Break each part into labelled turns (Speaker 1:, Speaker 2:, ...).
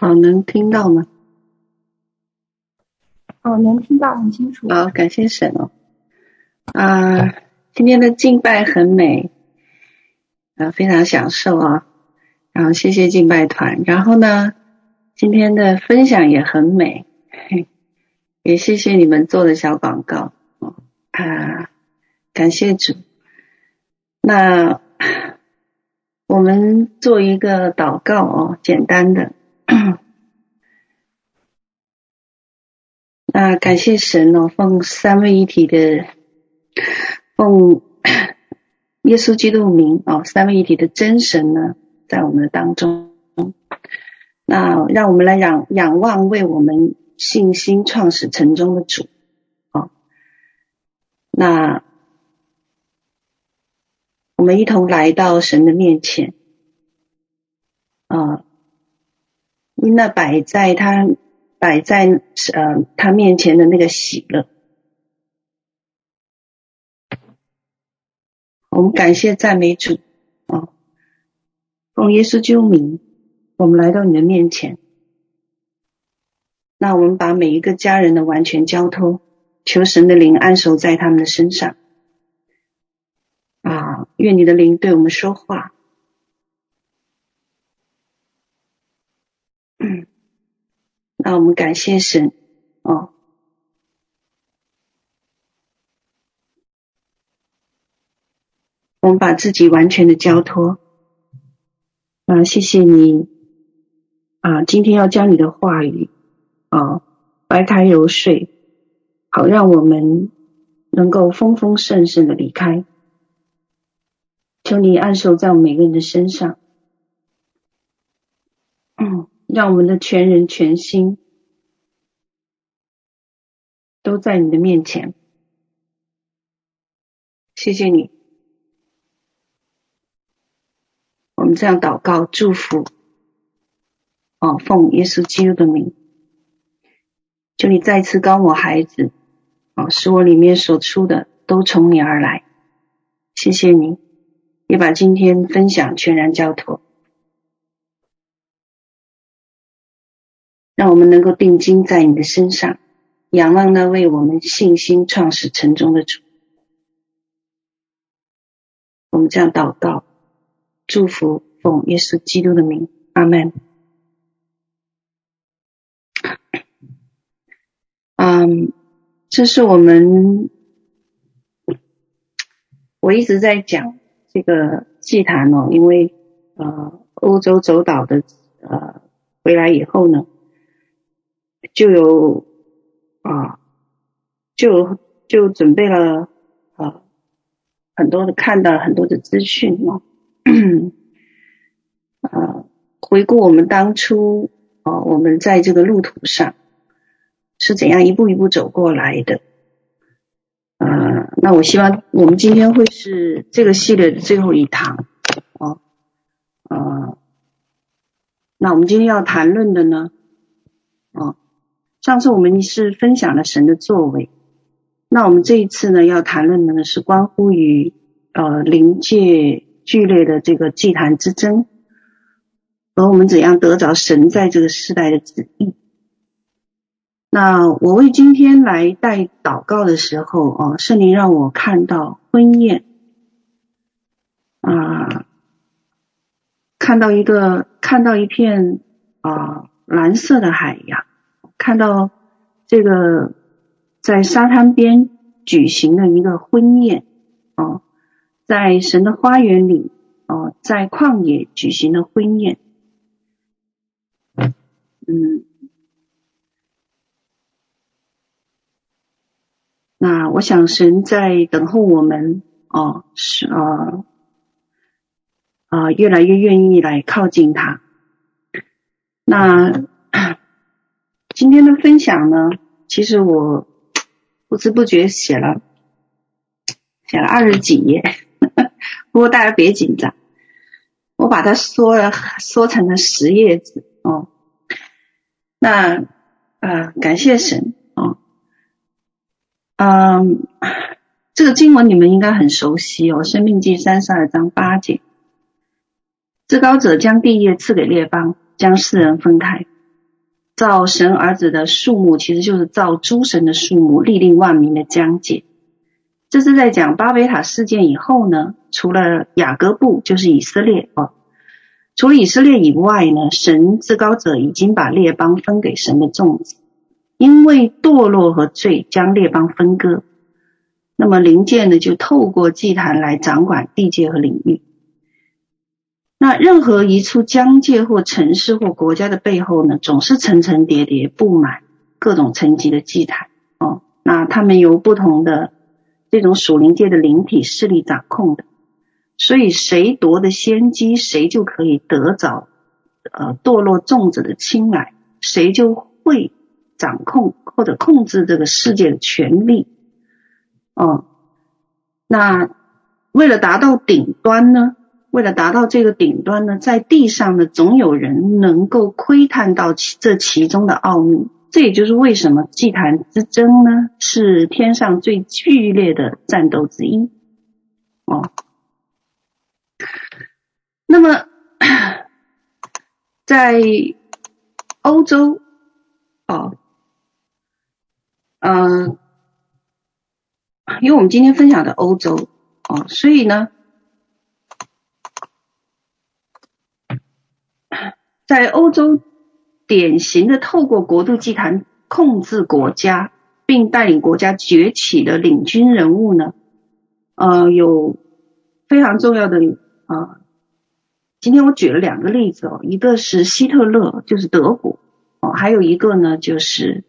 Speaker 1: 好，能听到吗？
Speaker 2: 哦，能听到很清楚。
Speaker 1: 好，感谢神哦。啊，今天的敬拜很美，啊，非常享受啊。然后谢谢敬拜团，然后呢，今天的分享也很美，嘿 也谢谢你们做的小广告啊，感谢主。那我们做一个祷告哦，简单的。那感谢神哦，奉三位一体的，奉耶稣基督名哦，三位一体的真神呢，在我们的当中。那让我们来仰仰望为我们信心创始成终的主哦。那我们一同来到神的面前啊，那摆在他。摆在呃他面前的那个喜乐，我们感谢赞美主啊！奉耶稣救名，我们来到你的面前。那我们把每一个家人的完全交托，求神的灵安守在他们的身上啊！愿你的灵对我们说话。那我们感谢神哦，我们把自己完全的交托啊，谢谢你啊，今天要将你的话语啊白开揉碎，好让我们能够丰丰盛盛的离开。求你安守在我们每个人的身上。让我们的全人全心都在你的面前，谢谢你。我们这样祷告祝福，哦，奉耶稣基督的名，求你再次膏抹孩子，哦，使我里面所出的都从你而来。谢谢你，也把今天分享全然交托。让我们能够定睛在你的身上，仰望那为我们信心创始成终的主。我们这样祷告，祝福奉耶稣基督的名，阿门。嗯，这是我们我一直在讲这个祭坛哦，因为呃，欧洲走岛的呃回来以后呢。就有啊，就就准备了啊很多的看到很多的资讯嘛，啊 回顾我们当初啊我们在这个路途上是怎样一步一步走过来的，啊那我希望我们今天会是这个系列的最后一堂啊啊，那我们今天要谈论的呢啊。上次我们是分享了神的作为，那我们这一次呢要谈论的呢是关乎于呃灵界剧烈的这个祭坛之争，和我们怎样得着神在这个时代的旨意。那我为今天来带祷告的时候啊，圣灵让我看到婚宴啊，看到一个看到一片啊蓝色的海洋。看到这个在沙滩边举行的一个婚宴哦，在神的花园里哦，在旷野举行的婚宴，嗯，那我想神在等候我们哦，是啊啊，越来越愿意来靠近他，那。今天的分享呢，其实我不知不觉写了写了二十几页，不过大家别紧张，我把它缩了缩成了十页纸哦。那、呃，感谢神哦，嗯，这个经文你们应该很熟悉哦，《生命记》三十二章八节，至高者将地业赐给列邦，将世人分开。造神儿子的数目，其实就是造诸神的数目，立定万民的疆界。这是在讲巴别塔事件以后呢，除了雅各布，就是以色列哦，除了以色列以外呢，神至高者已经把列邦分给神的众子，因为堕落和罪将列邦分割，那么灵界呢，就透过祭坛来掌管地界和领域。那任何一处疆界或城市或国家的背后呢，总是层层叠叠布满各种层级的祭坛哦，那他们由不同的。这种属灵界的灵体势力掌控的，所以谁夺得先机，谁就可以得着呃堕落种子的青睐，谁就会掌控或者控制这个世界的权力。哦，那为了达到顶端呢，为了达到这个顶端呢，在地上呢，总有人能够窥探到其这其中的奥秘。这也就是为什么祭坛之争呢，是天上最剧烈的战斗之一哦。那么，在欧洲哦，嗯，因为我们今天分享的欧洲哦，所以呢，在欧洲。典型的透过国度祭坛控制国家，并带领国家崛起的领军人物呢，呃，有非常重要的啊、今天我举了两个例子哦，一个是希特勒，就是德国哦，还有一个呢就是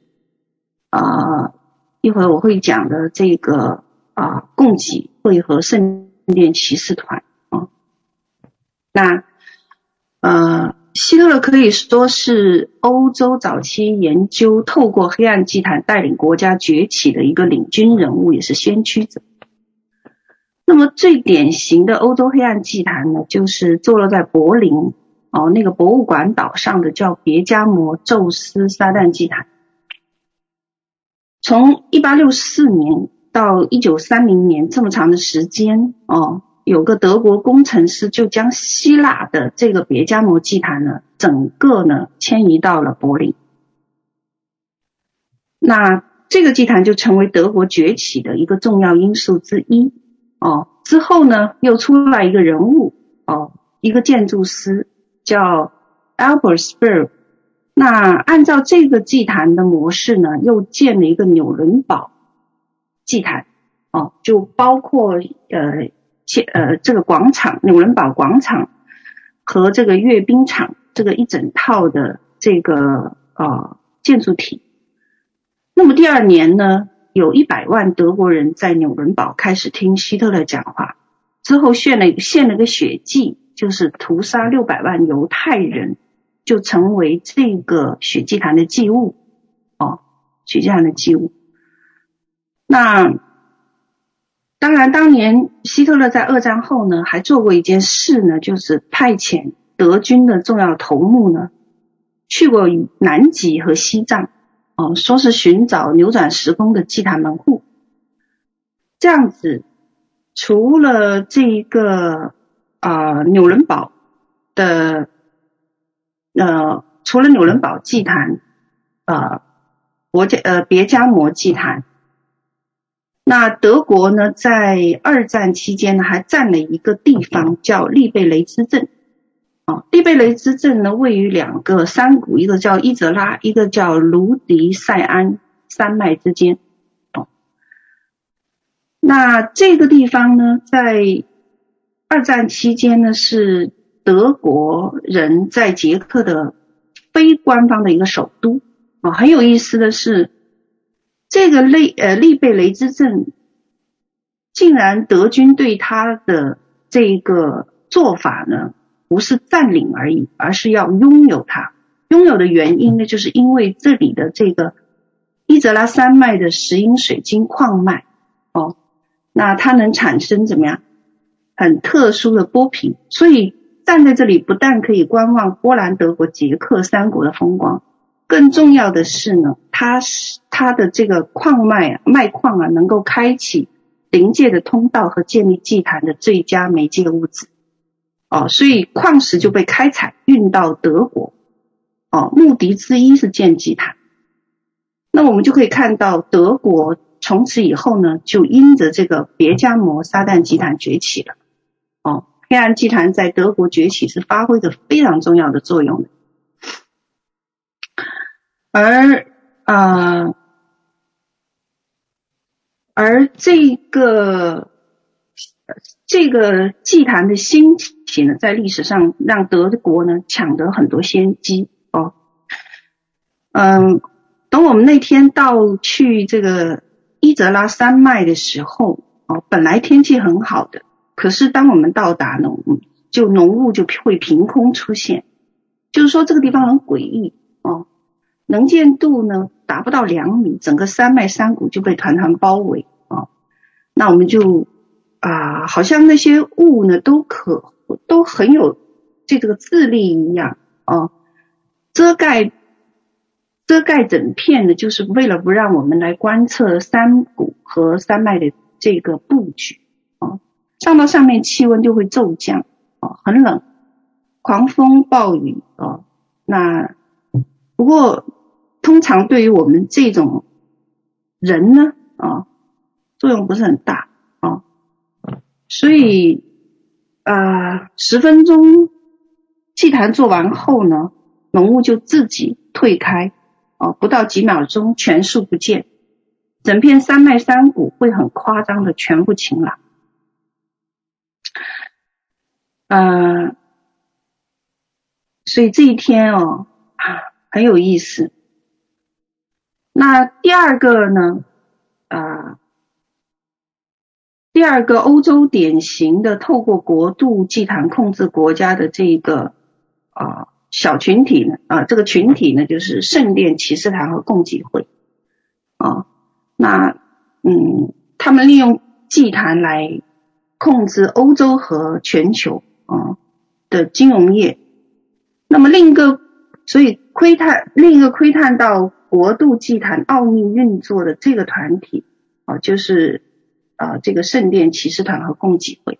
Speaker 1: 啊、呃，一会儿我会讲的这个啊、呃，共济会和圣殿骑士团啊、那呃。希特勒可以说是欧洲早期研究透过黑暗祭坛带领国家崛起的一个领军人物，也是先驱者。那么最典型的欧洲黑暗祭坛呢，就是坐落在柏林哦那个博物馆岛上的叫别加摩宙斯撒旦祭坛。从一八六四年到一九三零年这么长的时间哦。有个德国工程师就将希腊的这个别加摩祭坛呢，整个呢迁移到了柏林。那这个祭坛就成为德国崛起的一个重要因素之一。哦，之后呢又出来一个人物，哦，一个建筑师叫 Albert Speer。那按照这个祭坛的模式呢，又建了一个纽伦堡祭坛。哦，就包括呃。呃，这个广场纽伦堡广场和这个阅兵场，这个一整套的这个呃建筑体。那么第二年呢，有一百万德国人在纽伦堡开始听希特勒讲话，之后献了献了个血祭，就是屠杀六百万犹太人，就成为这个血祭坛的祭物哦，血祭坛的祭物。那。当然，当年希特勒在二战后呢，还做过一件事呢，就是派遣德军的重要头目呢，去过南极和西藏，哦，说是寻找扭转时空的祭坛门户。这样子，除了这一个啊、呃、纽伦堡的，呃，除了纽伦堡祭坛，呃，国家呃别加摩祭坛。那德国呢，在二战期间呢，还占了一个地方叫利贝雷兹镇。啊，利贝雷兹镇呢，位于两个山谷，一个叫伊泽拉，一个叫卢迪塞安山脉之间。哦，那这个地方呢，在二战期间呢，是德国人在捷克的非官方的一个首都。哦，很有意思的是。这个利呃利贝雷兹镇，竟然德军对他的这个做法呢，不是占领而已，而是要拥有它。拥有的原因呢，就是因为这里的这个伊泽拉山脉的石英水晶矿脉哦，那它能产生怎么样很特殊的波频，所以站在这里不但可以观望波兰、德国、捷克三国的风光。更重要的是呢，它是它的这个矿脉啊，脉矿啊，能够开启灵界的通道和建立祭坛的最佳媒介物质。哦，所以矿石就被开采运到德国，哦，目的之一是建祭坛。那我们就可以看到，德国从此以后呢，就因着这个别加摩撒旦祭坛崛起了。哦，黑暗祭坛在德国崛起是发挥着非常重要的作用的。而啊、呃，而这个这个祭坛的兴起呢，在历史上让德国呢抢得很多先机哦。嗯，等我们那天到去这个伊泽拉山脉的时候，哦，本来天气很好的，可是当我们到达呢，就浓雾就会凭空出现，就是说这个地方很诡异。能见度呢达不到两米，整个山脉山谷就被团团包围啊、那我们就啊、好像那些雾呢都可都很有这个智力一样啊、遮盖遮盖整片的，就是为了不让我们来观测山谷和山脉的这个布局啊、上到上面气温就会骤降啊、很冷，狂风暴雨啊、那不过。通常对于我们这种人呢，啊，作用不是很大啊，所以啊，十分钟祭坛做完后呢，浓雾就自己退开，啊，不到几秒钟全数不见，整片山脉山谷会很夸张的全部晴朗，啊，所以这一天哦，啊，很有意思。那第二个呢？啊、第二个欧洲典型的透过国度祭坛控制国家的这个啊、小群体呢，啊、这个群体呢就是圣殿骑士团和共济会啊、那嗯，他们利用祭坛来控制欧洲和全球啊、的金融业。那么另一个，所以窥探另一个窥探到。国度祭坛奥秘运作的这个团体啊，就是啊这个圣殿骑士团和共济会。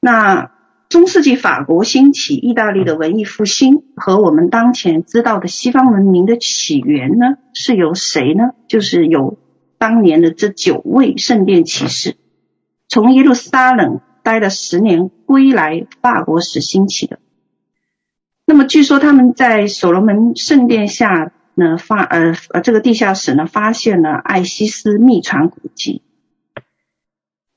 Speaker 1: 那中世纪法国兴起，意大利的文艺复兴和我们当前知道的西方文明的起源呢，是由谁呢？就是由当年的这九位圣殿骑士从耶路撒冷待了十年归来法国时兴起的。那么据说他们在所罗门圣殿下。那发呃呃，这个地下室呢，发现了艾西斯秘传古籍。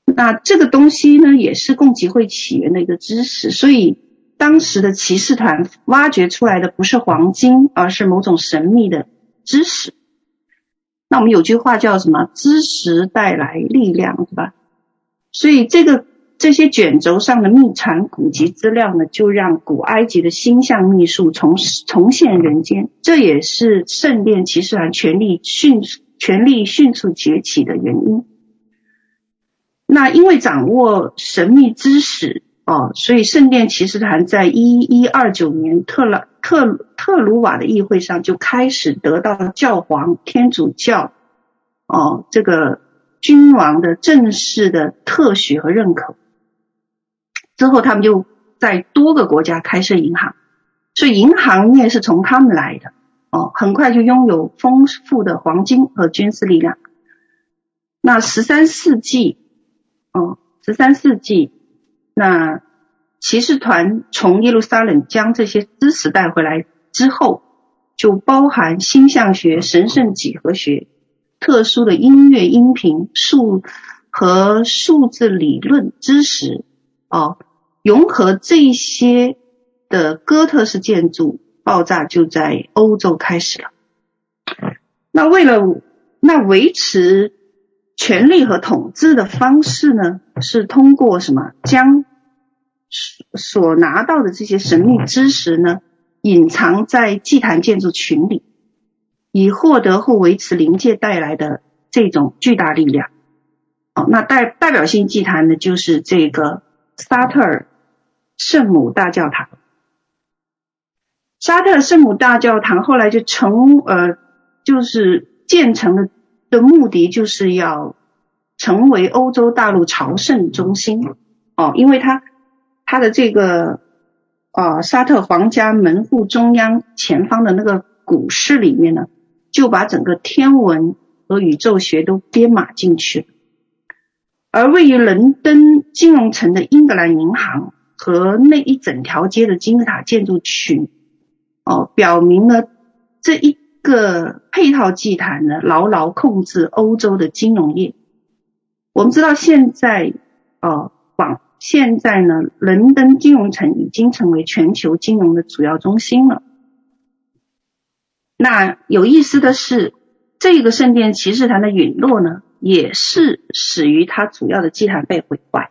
Speaker 1: 那这个东西呢，也是共济会起源的一个知识。所以当时的骑士团挖掘出来的不是黄金，而是某种神秘的知识。那我们有句话叫什么？知识带来力量，对吧？所以这个。这些卷轴上的秘传古籍资料呢，就让古埃及的星象秘术重重现人间。这也是圣殿骑士团权力迅权力迅速崛起的原因。那因为掌握神秘知识哦，所以圣殿骑士团在一一二九年特拉特特鲁瓦的议会上就开始得到教皇天主教哦这个君王的正式的特许和认可。之后，他们就在多个国家开设银行，所以银行业是从他们来的哦。很快就拥有丰富的黄金和军事力量。那十三世纪，哦，十三世纪，那骑士团从耶路撒冷将这些知识带回来之后，就包含星象学、神圣几何学、特殊的音乐音频、数和数字理论知识哦。融合这些的哥特式建筑爆炸就在欧洲开始了。那为了那维持权力和统治的方式呢，是通过什么？将所拿到的这些神秘知识呢，隐藏在祭坛建筑群里，以获得或维持灵界带来的这种巨大力量。哦，那代代表性祭坛呢，就是这个沙特尔。圣母大教堂，沙特圣母大教堂后来就成呃，就是建成的的目的就是要成为欧洲大陆朝圣中心哦，因为它它的这个啊、沙特皇家门户中央前方的那个古室里面呢，就把整个天文和宇宙学都编码进去了。而位于伦敦金融城的英格兰银行和那一整条街的金字塔建筑群，哦，表明了这一个配套祭坛呢，牢牢控制欧洲的金融业。我们知道现在，哦，广现在呢，伦敦金融城已经成为全球金融的主要中心了。那有意思的是，这个圣殿骑士坛的陨落呢，也是始于它主要的祭坛被毁坏。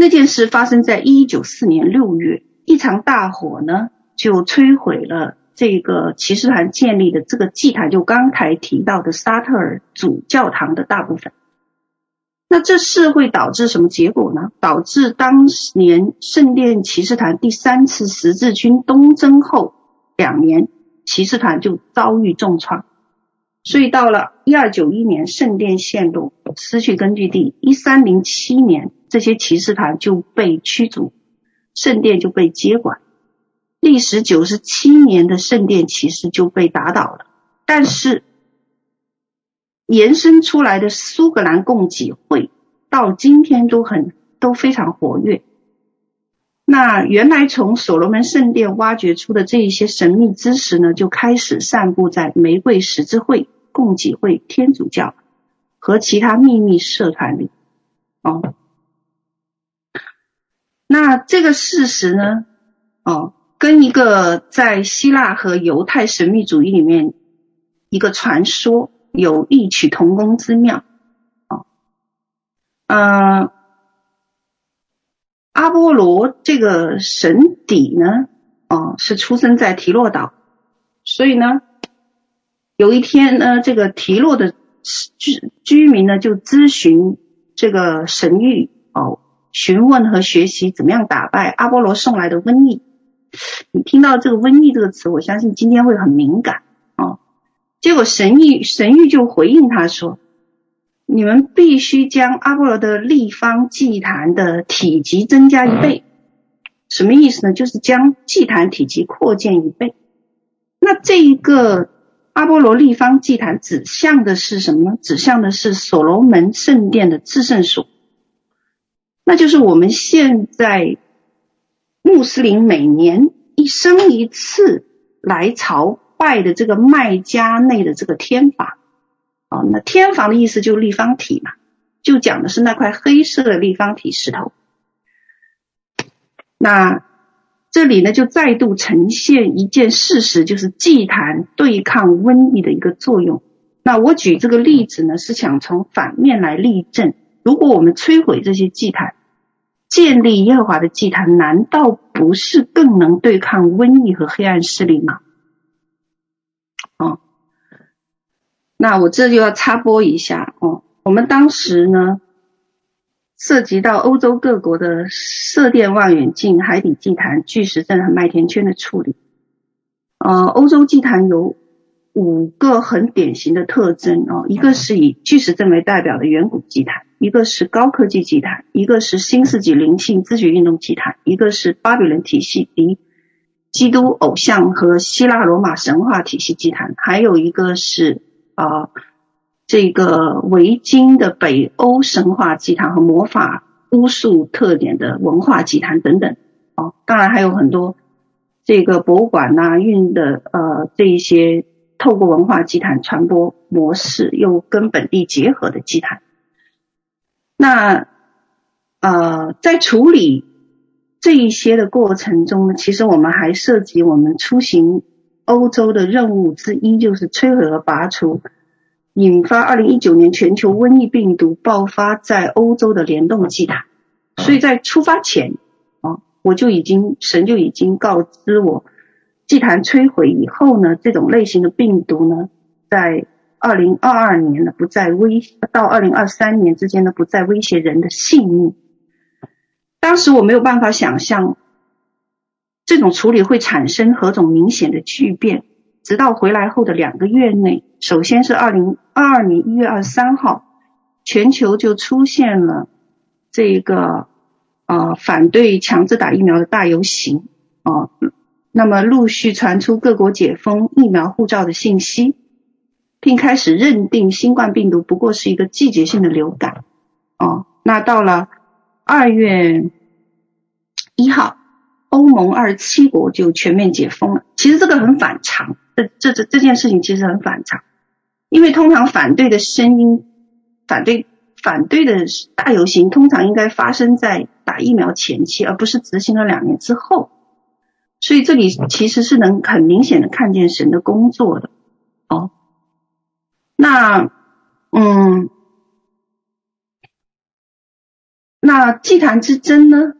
Speaker 1: 那件事发生在一九四年六月，一场大火呢，就摧毁了这个骑士团建立的这个祭坛，就刚才提到的沙特尔主教堂的大部分。那这是会导致什么结果呢？导致当年圣殿骑士团第三次十字军东征后两年，骑士团就遭遇重创。所以到了一二九一年，圣殿陷落，失去根据地；一三零七年，这些骑士团就被驱逐，圣殿就被接管。历时九十七年的圣殿骑士就被打倒了。但是，延伸出来的苏格兰共济会到今天都很都非常活跃。那原来从所罗门圣殿挖掘出的这一些神秘知识呢，就开始散布在玫瑰十字会、共济会、天主教和其他秘密社团里。哦，那这个事实呢，哦，跟一个在希腊和犹太神秘主义里面一个传说有异曲同工之妙。哦，嗯、呃。阿波罗这个神邸呢，哦，是出生在提洛岛，所以呢，有一天呢，这个提洛的居居民呢就咨询这个神谕哦，询问和学习怎么样打败阿波罗送来的瘟疫。你听到这个瘟疫这个词，我相信今天会很敏感哦。结果神谕神谕就回应他说。你们必须将阿波罗的立方祭坛的体积增加一倍，什么意思呢？就是将祭坛体积扩建一倍。那这一个阿波罗立方祭坛指向的是什么呢？指向的是所罗门圣殿的至圣所，那就是我们现在穆斯林每年一生一次来朝拜的这个麦加内的这个天房。哦，那天房的意思就是立方体嘛，就讲的是那块黑色的立方体石头。那这里呢，就再度呈现一件事实，就是祭坛对抗瘟疫的一个作用。那我举这个例子呢，是想从反面来例证：如果我们摧毁这些祭坛，建立耶和华的祭坛，难道不是更能对抗瘟疫和黑暗势力吗？哦。那我这就要插播一下哦，我们当时呢，涉及到欧洲各国的射电望远镜、海底祭坛、巨石阵和麦田圈的处理。呃，欧洲祭坛有五个很典型的特征哦，一个是以巨石阵为代表的远古祭坛，一个是高科技祭坛，一个是新世纪灵性自觉运动祭坛，一个是巴比伦体系离基督偶像和希腊罗马神话体系祭坛，还有一个是。啊，这个维京的北欧神话祭坛和魔法巫术特点的文化祭坛等等，哦，当然还有很多这个博物馆呐、运的呃这一些透过文化祭坛传播模式又跟本地结合的祭坛。那呃在处理这一些的过程中呢，其实我们还涉及我们出行。欧洲的任务之一就是摧毁和拔除引发二零一九年全球瘟疫病毒爆发在欧洲的联动祭坛。所以在出发前啊，我就已经神就已经告知我，祭坛摧毁以后呢，这种类型的病毒呢，在二零二二年呢不再威到二零二三年之间呢不再威胁人的性命。当时我没有办法想象。这种处理会产生何种明显的巨变？直到回来后的两个月内，首先是二零二二年一月二十三号，全球就出现了这个、呃、反对强制打疫苗的大游行啊、那么陆续传出各国解封疫苗护照的信息，并开始认定新冠病毒不过是一个季节性的流感哦、那到了二月一号，欧盟二十七国就全面解封了。其实这个很反常，这这这这件事情其实很反常，因为通常反对的声音，反对。反对的大游行通常应该发生在打疫苗前期，而不是执行了两年之后。所以这里其实是能很明显的看见神的工作的。那嗯，那祭坛之争呢，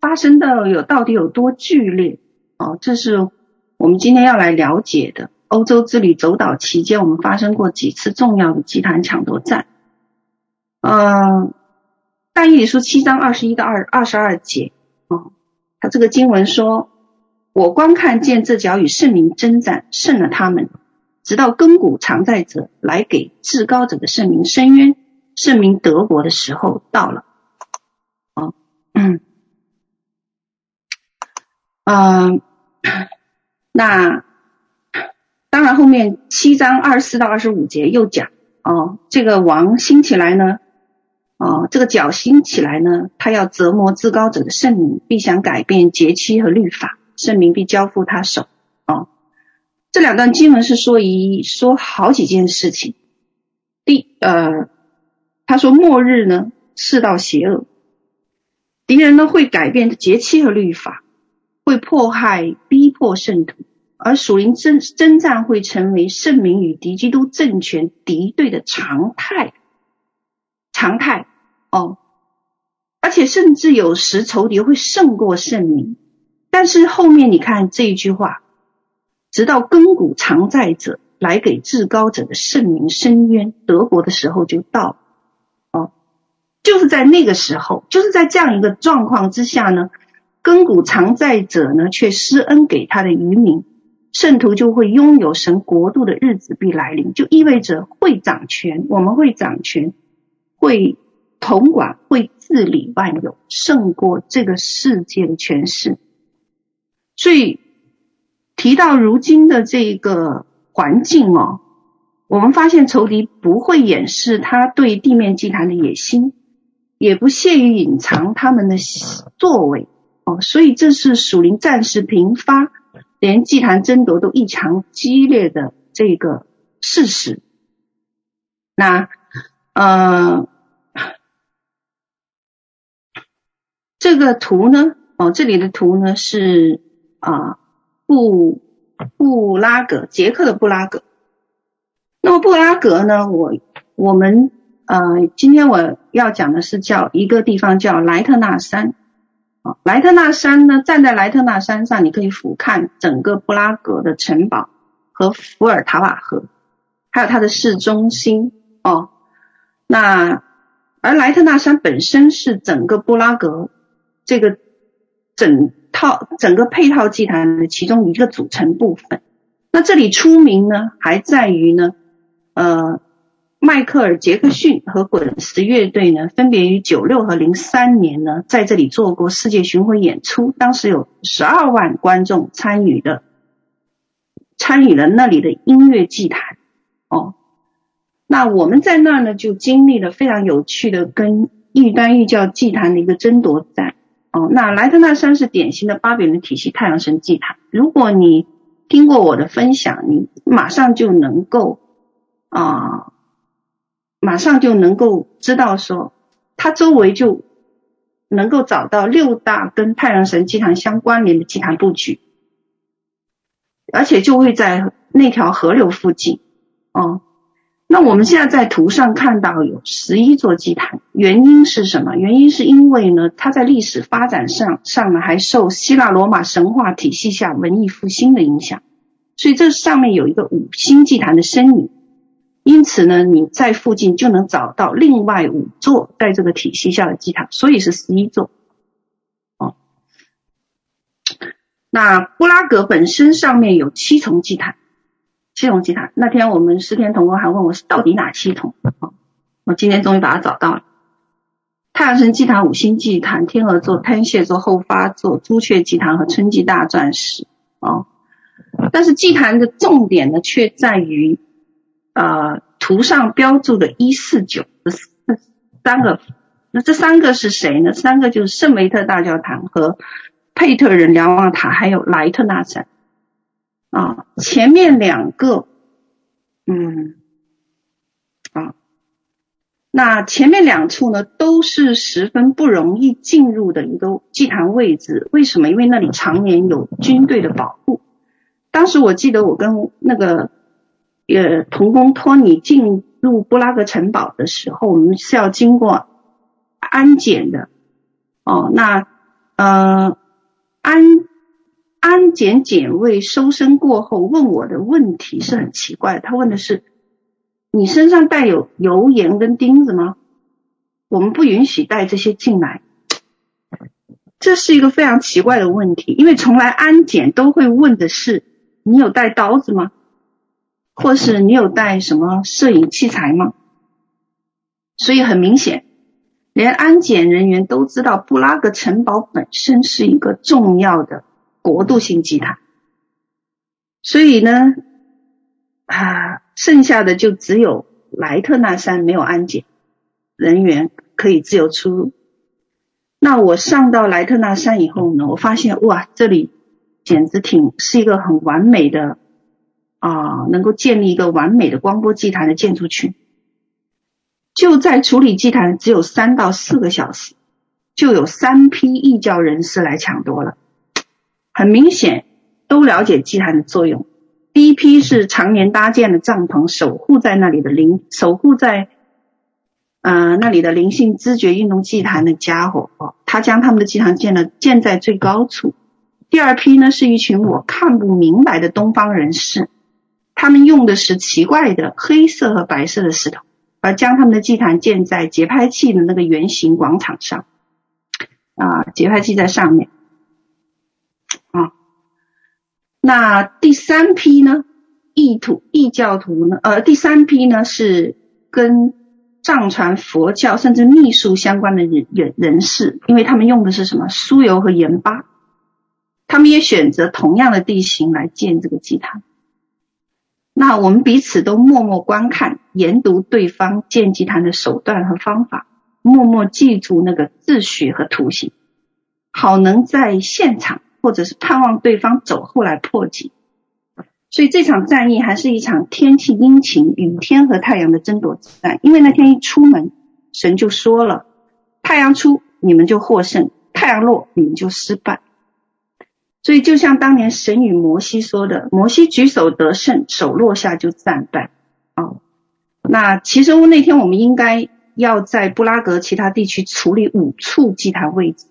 Speaker 1: 发生到有到底有多剧烈？哦，这是我们今天要来了解的。欧洲之旅走岛期间，我们发生过几次重要的祭坛抢夺战。嗯，但以理书七章二十一到二二十二节，哦，他这个经文说：“我观看见这角与圣灵争战，胜了他们，直到亘古常在者来给至高者的圣民伸冤，圣民德国的时候到了。”哦，嗯，嗯，那当然后面七章二十四到二十五节又讲，哦，这个王兴起来呢。哦，这个角兴起来呢，他要折磨至高者的圣民，必想改变节期和律法，圣民必交付他手。这两段经文是说一说好几件事情。第呃，他说末日呢，世道邪恶，敌人呢会改变节期和律法，会迫害逼迫圣徒，而属灵争争战会成为圣民与敌基督政权敌对的常态。常态哦，而且甚至有时仇敌会胜过圣民，但是后面你看这一句话，直到亘古常在者来给至高者的圣民伸冤，德国的时候就到哦，就是在那个时候，就是在这样一个状况之下呢，亘古常在者呢却施恩给他的渔民，圣徒就会拥有神国度的日子必来临，就意味着会掌权，我们会掌权。会统管，会治理万有，胜过这个世界的权势。所以提到如今的这个环境哦，我们发现仇敌不会掩饰他对地面祭坛的野心，也不屑于隐藏他们的作为哦。所以这是属灵战事频发，连祭坛争夺都异常激烈的这个事实。那。呃，这个图呢，哦，这里的图呢是啊布布拉格，捷克的布拉格。那么布拉格呢，我我们呃今天我要讲的是叫一个地方叫莱特纳山。啊，莱特纳山呢，站在莱特纳山上，你可以俯瞰整个布拉格的城堡和伏尔塔瓦河，还有它的市中心哦。那而莱特纳山本身是整个布拉格这个整套整个配套祭坛的其中一个组成部分。那这里出名呢，还在于呢，呃，迈克尔·杰克逊和滚石乐队呢，分别于九六和零三年呢，在这里做过世界巡回演出，当时有十二万观众参与的，参与了那里的音乐祭坛，哦。那我们在那儿呢，就经历了非常有趣的跟异端异教祭坛的一个争夺战。哦，那莱特纳山是典型的巴比伦体系太阳神祭坛。如果你听过我的分享，你马上就能够啊、马上就能够知道说，它周围就能够找到六大跟太阳神祭坛相关联的祭坛布局，而且就会在那条河流附近，哦。那我们现在在图上看到有十一座祭坛，原因是什么？原因是因为呢，它在历史发展上上呢还受希腊罗马神话体系下文艺复兴的影响，所以这上面有一个五星祭坛的身影，因此呢，你在附近就能找到另外五座在这个体系下的祭坛，所以是十一座。哦，那布拉格本身上面有七重祭坛。七重祭坛，那天我们十天同工还问我是到底哪七重？我今天终于把它找到了。太阳神祭坛、五星祭坛、天鹅座、天蝎座、后发座、朱雀祭坛和春季大钻石哦。但是祭坛的重点呢，却在于呃图上标注的一四九这三个。那这三个是谁呢？三个就是圣维特大教堂和佩特人瞭望塔，还有莱特纳山啊。前面两个，嗯。啊那前面两处呢，都是十分不容易进入的一个祭坛位置。为什么？因为那里常年有军队的保护。当时我记得我跟那个呃童工托尼进入布拉格城堡的时候，我们是要经过安检的。哦，那呃安安检检卫搜身过后问我的问题是很奇怪，他问的是。你身上带有油盐跟钉子吗？我们不允许带这些进来。这是一个非常奇怪的问题，因为从来安检都会问的是你有带刀子吗？或是你有带什么摄影器材吗？所以很明显，连安检人员都知道布拉格城堡本身是一个重要的国度性祭坛，所以呢，啊。剩下的就只有莱特纳山没有安检，人员可以自由出入。那我上到莱特纳山以后呢，我发现哇，这里简直挺是一个很完美的啊，能够建立一个完美的光波祭坛的建筑群。就在处理祭坛只有三到四个小时，就有三批异教人士来抢夺了。很明显，都了解祭坛的作用。第一批是常年搭建的帐篷，守护在那里的灵，守护在，呃，那里的灵性知觉运动祭坛的家伙，他将他们的祭坛建了，建在最高处。第二批呢，是一群我看不明白的东方人士，他们用的是奇怪的黑色和白色的石头，而将他们的祭坛建在节拍器的那个圆形广场上，啊，节拍器在上面。那第三批呢？异土异教徒呢？呃，第三批呢是跟藏传佛教甚至秘术相关的人人人士，因为他们用的是什么酥油和盐巴，他们也选择同样的地形来建这个祭坛。那我们彼此都默默观看，研读对方建祭坛的手段和方法，默默记住那个秩序和图形，好能在现场。或者是盼望对方走后来破解，所以这场战役还是一场天气阴晴、雨天和太阳的争夺之战。因为那天一出门，神就说了：“太阳出，你们就获胜；太阳落，你们就失败。”所以就像当年神与摩西说的：“摩西举手得胜，手落下就战败。”哦，那其实那天我们应该要在布拉格其他地区处理五处祭坛位置。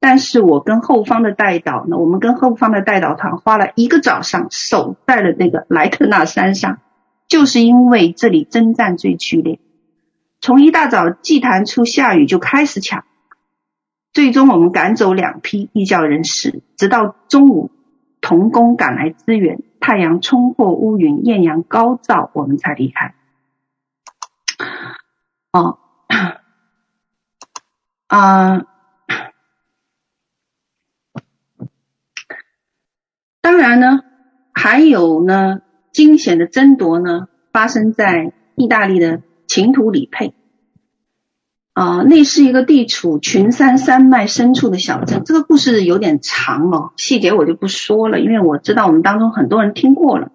Speaker 1: 但是我跟后方的代导呢，我们跟后方的代导团花了一个早上守在了那个莱特纳山上，就是因为这里征战最剧烈。从一大早祭坛处下雨就开始抢，最终我们赶走两批异教人士，直到中午同工赶来支援，太阳冲破乌云，艳阳高照，我们才离开。哦，啊、当然呢，还有呢，惊险的争夺呢，发生在意大利的琴图里佩。啊、那是一个地处群山山脉深处的小镇。这个故事有点长哦，细节我就不说了，因为我知道我们当中很多人听过了。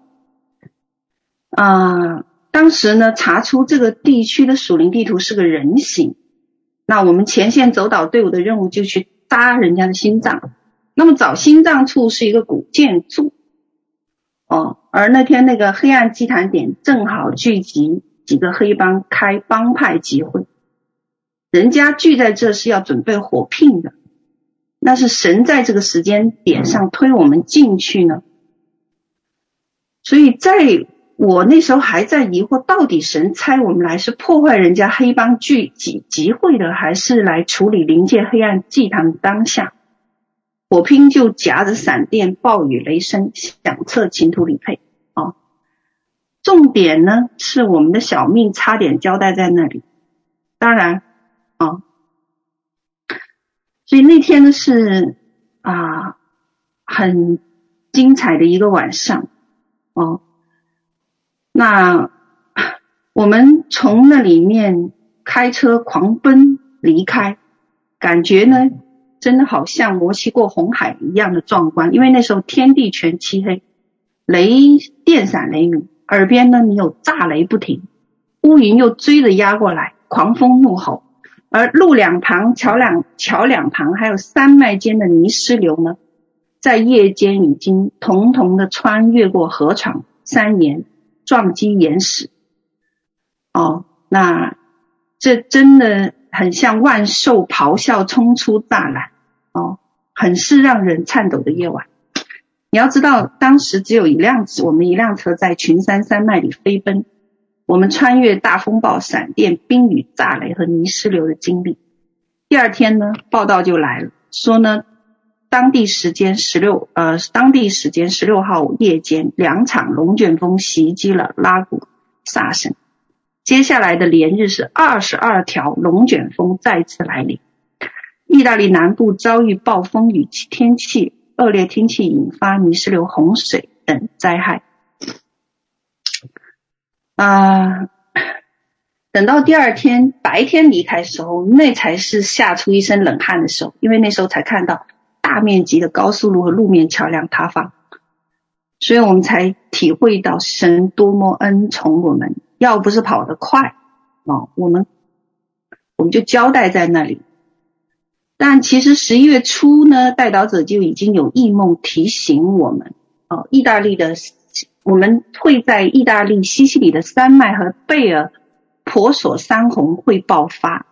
Speaker 1: 啊、当时呢，查出这个地区的属灵地图是个人形，那我们前线走导队伍的任务就去扎人家的心脏。那么找心脏处是一个古建筑，哦，而那天那个黑暗祭坛点正好聚集几个黑帮开帮派集会，人家聚在这是要准备火拼的，那是神在这个时间点上推我们进去呢，所以在我那时候还在疑惑，到底神差我们来是破坏人家黑帮聚集集会的，还是来处理临界黑暗祭坛当下？火拼就夹着闪电、暴雨、雷声响彻秦土里佩啊！重点呢是我们的小命差点交代在那里。当然啊，所以那天呢是啊很精彩的一个晚上哦。那我们从那里面开车狂奔离开，感觉呢真的好像摩西过红海一样的壮观，因为那时候天地全漆黑，雷电闪雷鸣，耳边呢你有炸雷不停，乌云又追着压过来，狂风怒吼。而路两旁、桥两桥两旁，还有山脉间的泥石流呢，在夜间已经统统的穿越过河床、山岩，撞击岩石。哦，那这真的很像万兽咆哮冲出栅栏，哦，很是让人颤抖的夜晚。你要知道，当时只有一辆我们一辆车在群山山脉里飞奔。我们穿越大风暴、闪电、冰雨、炸雷和泥石流的经历。第二天呢，报道就来了，说呢，当地时间十六呃，当地时间十六号夜间，两场龙卷风袭击了拉古萨省。接下来的连日是二十二条龙卷风再次来临，意大利南部遭遇暴风雨天气，恶劣天气引发泥石流、洪水等灾害。啊，等到第二天白天离开时候，那才是吓出一身冷汗的时候，因为那时候才看到大面积的高速路和路面桥梁塌方，所以我们才体会到神多么恩宠我们。要不是跑得快，哦，我们我们就交代在那里。但其实十一月初呢，代导者就已经有异梦提醒我们，哦，意大利的。我们会在意大利西西里的山脉和贝尔婆索山洪会爆发，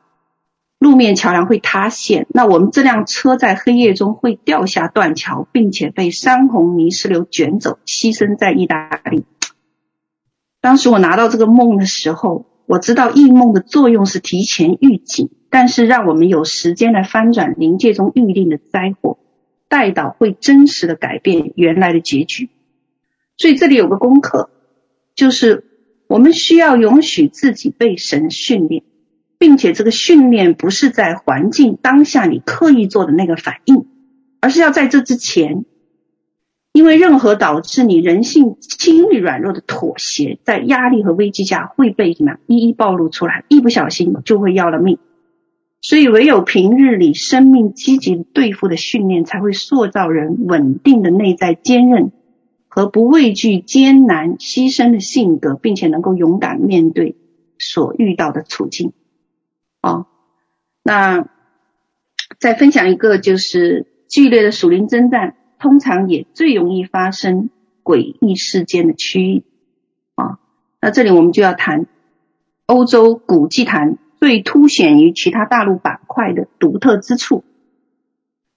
Speaker 1: 路面桥梁会塌陷。那我们这辆车在黑夜中会掉下断桥，并且被山洪泥石流卷走，牺牲在意大利。当时我拿到这个梦的时候，我知道异梦的作用是提前预警，但是让我们有时间来翻转灵界中预定的灾祸，带到会真实的改变原来的结局。所以这里有个功课，就是我们需要允许自己被神训练，并且这个训练不是在环境当下你刻意做的那个反应，而是要在这之前，因为任何导致你人性轻易软弱的妥协，在压力和危机下会被什么一一暴露出来，一不小心就会要了命。所以唯有平日里生命积极对付的训练，才会塑造人稳定的内在坚韧。和不畏惧艰难牺牲的性格，并且能够勇敢面对所遇到的处境。哦，那再分享一个，就是剧烈的属灵征战，通常也最容易发生诡异事件的区域。啊、那这里我们就要谈欧洲古祭坛最凸显于其他大陆板块的独特之处，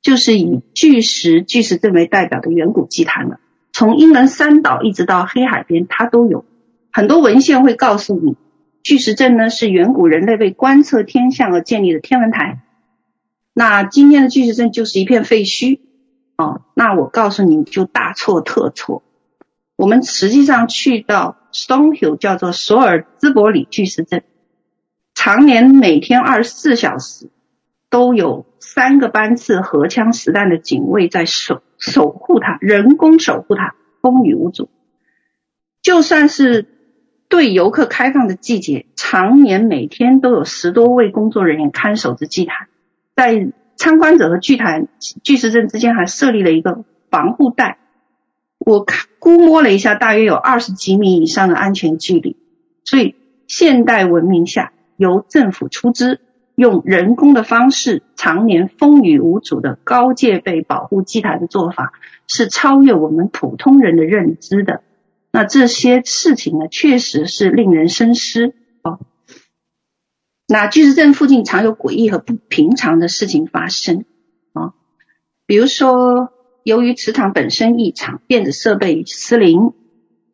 Speaker 1: 就是以巨石巨石阵为代表的远古祭坛了。从英伦三岛一直到黑海边，它都有很多文献会告诉你，巨石阵呢是远古人类为观测天象而建立的天文台。那今天的巨石阵就是一片废墟哦。那我告诉你，就大错特错。我们实际上去到 Stonehill 叫做索尔兹伯里巨石阵，常年每天二十四小时都有三个班次荷枪实弹的警卫在守。守护它，人工守护它，风雨无阻。就算是对游客开放的季节，常年每天都有十多位工作人员看守着祭坛，在参观者和祭坛巨石阵之间还设立了一个防护带。我看估摸了一下，大约有二十几米以上的安全距离。所以，现代文明下由政府出资。用人工的方式，常年风雨无阻的高戒备保护祭坛的做法，是超越我们普通人的认知的。那这些事情呢，确实是令人深思哦。那巨石阵附近常有诡异和不平常的事情发生啊，比如说，由于磁场本身异常，电子设备失灵，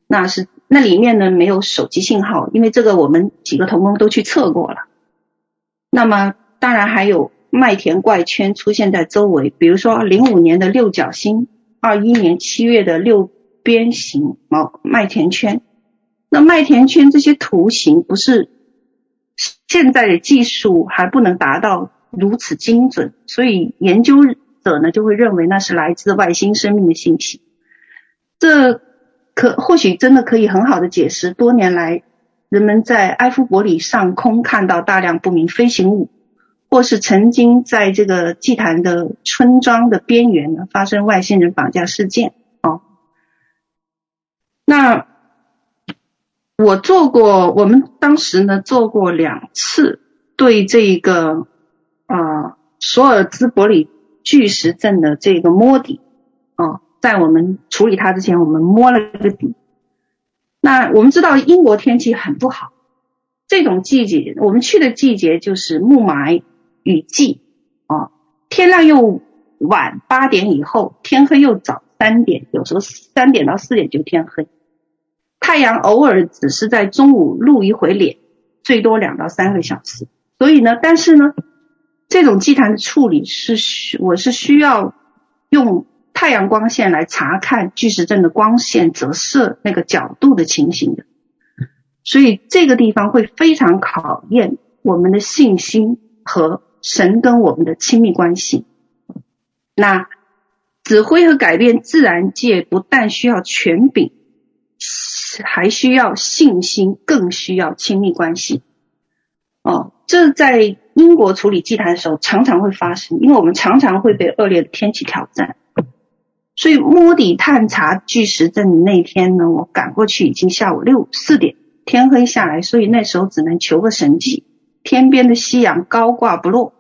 Speaker 1: 那是那里面呢没有手机信号，因为这个我们几个同工都去测过了。那么，当然还有麦田怪圈出现在周围，比如说零五年的六角星，二一年七月的六边形哦麦田圈。那麦田圈这些图形不是现在的技术还不能达到如此精准，所以研究者呢就会认为那是来自外星生命的信息。这可或许真的可以很好的解释多年来人们在埃夫伯里上空看到大量不明飞行物，或是曾经在这个祭坛的村庄的边缘发生外星人绑架事件。哦，那我做过，我们当时呢做过两次对这个啊索尔兹伯里巨石阵的这个摸底啊。在我们处理它之前，我们摸了一个底。那我们知道英国天气很不好，这种季节我们去的季节就是雾霾雨季啊，天亮又晚八点以后，天黑又早三点，有时候三点到四点就天黑，太阳偶尔只是在中午露一回脸，最多两到三个小时。所以呢，但是呢，这种祭坛的处理是需我是需要用。太阳光线来查看巨石阵的光线折射那个角度的情形的，所以这个地方会非常考验我们的信心和神跟我们的亲密关系。那指挥和改变自然界不但需要权柄，还需要信心，更需要亲密关系。哦，这在英国处理祭坛的时候常常会发生，因为我们常常会被恶劣的天气挑战。所以摸底探查巨石阵的那天呢，我赶过去已经下午六四点，天黑下来，所以那时候只能求个神迹，天边的夕阳高挂不落，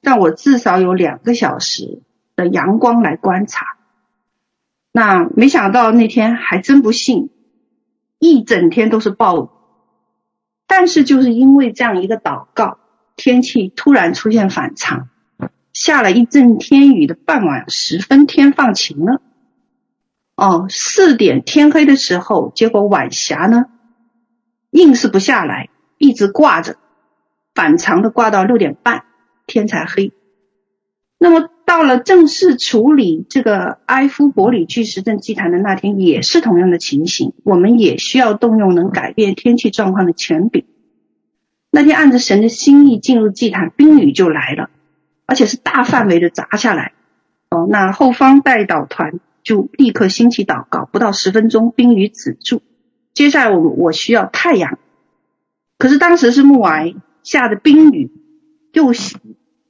Speaker 1: 让我至少有两个小时的阳光来观察。那没想到那天还真不幸，一整天都是暴雨，但是就是因为这样一个祷告，天气突然出现反常。下了一阵天雨的傍晚时分，天放晴了。哦，四点天黑的时候，结果晚霞呢，硬是不下来，一直挂着，反常的挂到六点半，天才黑。那么到了正式处理这个埃夫伯里巨石阵祭坛的那天，也是同样的情形，我们也需要动用能改变天气状况的权柄。那天按着神的心意进入祭坛，冰雨就来了。而且是大范围的砸下来，哦，那后方代祷团就立刻兴起祷告，不到十分钟，冰雨止住。接下来我我需要太阳，可是当时是暮霾，下的冰雨，又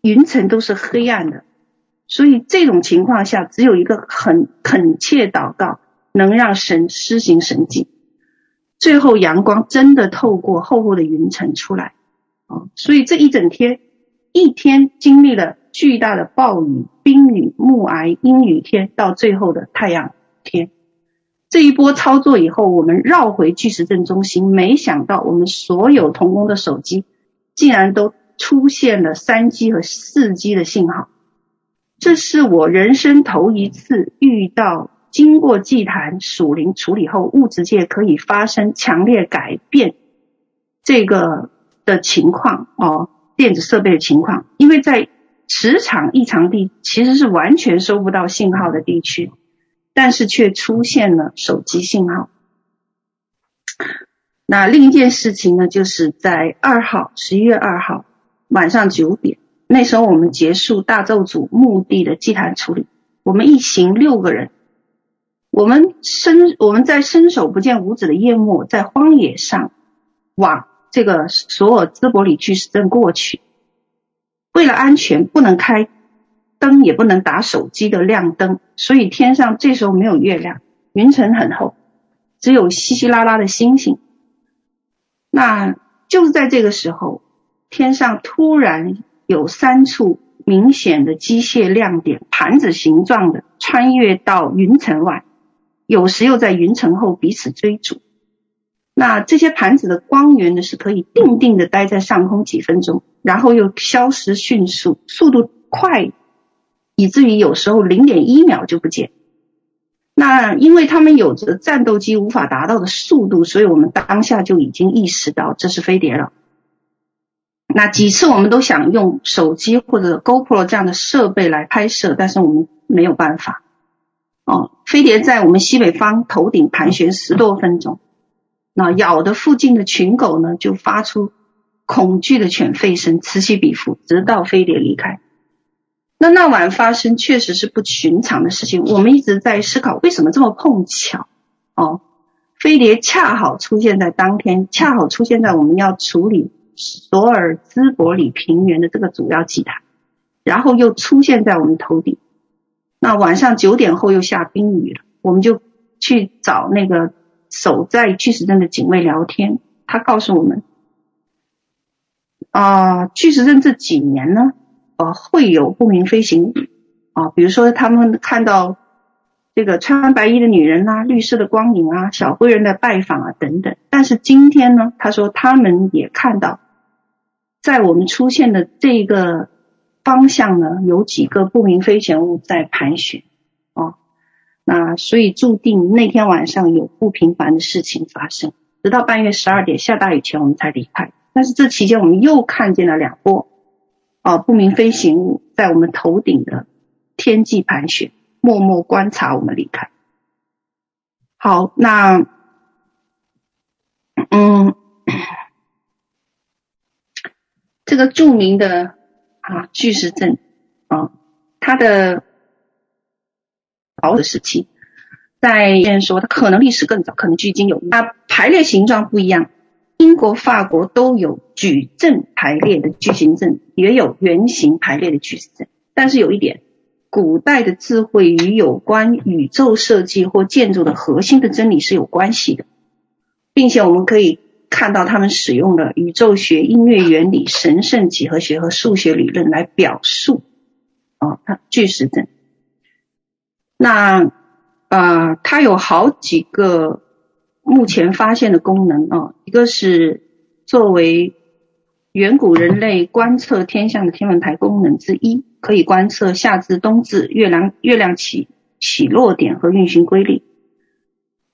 Speaker 1: 云层都是黑暗的，所以这种情况下，只有一个很恳切祷告，能让神施行神迹。最后阳光真的透过厚厚的云层出来，哦，所以这一整天。一天经历了巨大的暴雨、冰雨、暮霾、阴雨天，到最后的太阳天。这一波操作以后，我们绕回巨石阵中心，没想到我们所有同工的手机竟然都出现了三 G 和四 G 的信号。这是我人生头一次遇到经过祭坛属灵处理后，物质界可以发生强烈改变这个的情况哦。电子设备的情况，因为在磁场异常地其实是完全收不到信号的地区，但是却出现了手机信号。那另一件事情呢，就是在二号，十一月二号晚上九点，那时候我们结束大咒组墓地的祭坛处理，我们一行六个人，我们伸我们在伸手不见五指的夜幕，在荒野上往。这个索尔兹伯里巨石阵过去，为了安全，不能开灯，也不能打手机的亮灯，所以天上这时候没有月亮，云层很厚，只有稀稀拉拉的星星。那就是在这个时候，天上突然有三处明显的机械亮点，盘子形状的穿越到云层外，有时又在云层后彼此追逐。那这些盘子的光源呢，是可以定定的待在上空几分钟，然后又消失迅速，速度快，以至于有时候零点一秒就不见。那因为他们有着战斗机无法达到的速度，所以我们当下就已经意识到这是飞碟了。那几次我们都想用手机或者 GoPro 这样的设备来拍摄，但是我们没有办法。哦，飞碟在我们西北方头顶盘旋十多分钟。那咬的附近的群狗呢，就发出恐惧的犬吠声此起彼伏，直到飞碟离开。那那晚发生确实是不寻常的事情。我们一直在思考，为什么这么碰巧？哦，飞碟恰好出现在当天，恰好出现在我们要处理索尔兹伯里平原的这个主要祭坛，然后又出现在我们头顶。那晚上九点后又下冰雨了，我们就去找那个守在巨石阵的警卫聊天，他告诉我们，啊、巨石阵这几年呢，呃，会有不明飞行物啊，比如说他们看到这个穿白衣的女人啊，绿色的光影啊，小灰人的拜访啊等等。但是今天呢，他说他们也看到，在我们出现的这个方向呢，有几个不明飞行物在盘旋啊，那所以注定那天晚上有不平凡的事情发生。直到半夜十二点下大雨前，我们才离开。但是这期间，我们又看见了两波。啊，不明飞行物在我们头顶的天际盘旋，默默观察我们离开。好，那，嗯，这个著名的啊巨石阵啊，它的保的时期，在有人说它可能历史更早，可能距今有，它排列形状不一样。英国、法国都有矩阵排列的巨石阵，也有圆形排列的巨石阵。但是有一点，古代的智慧与有关宇宙设计或建筑的核心的真理是有关系的，并且我们可以看到他们使用了宇宙学、音乐原理、神圣几何学和数学理论来表述啊，它巨石阵。那啊、呃，它有好几个。目前发现的功能啊，一个是作为远古人类观测天象的天文台功能之一，可以观测夏至冬至月亮月亮起起落点和运行规律。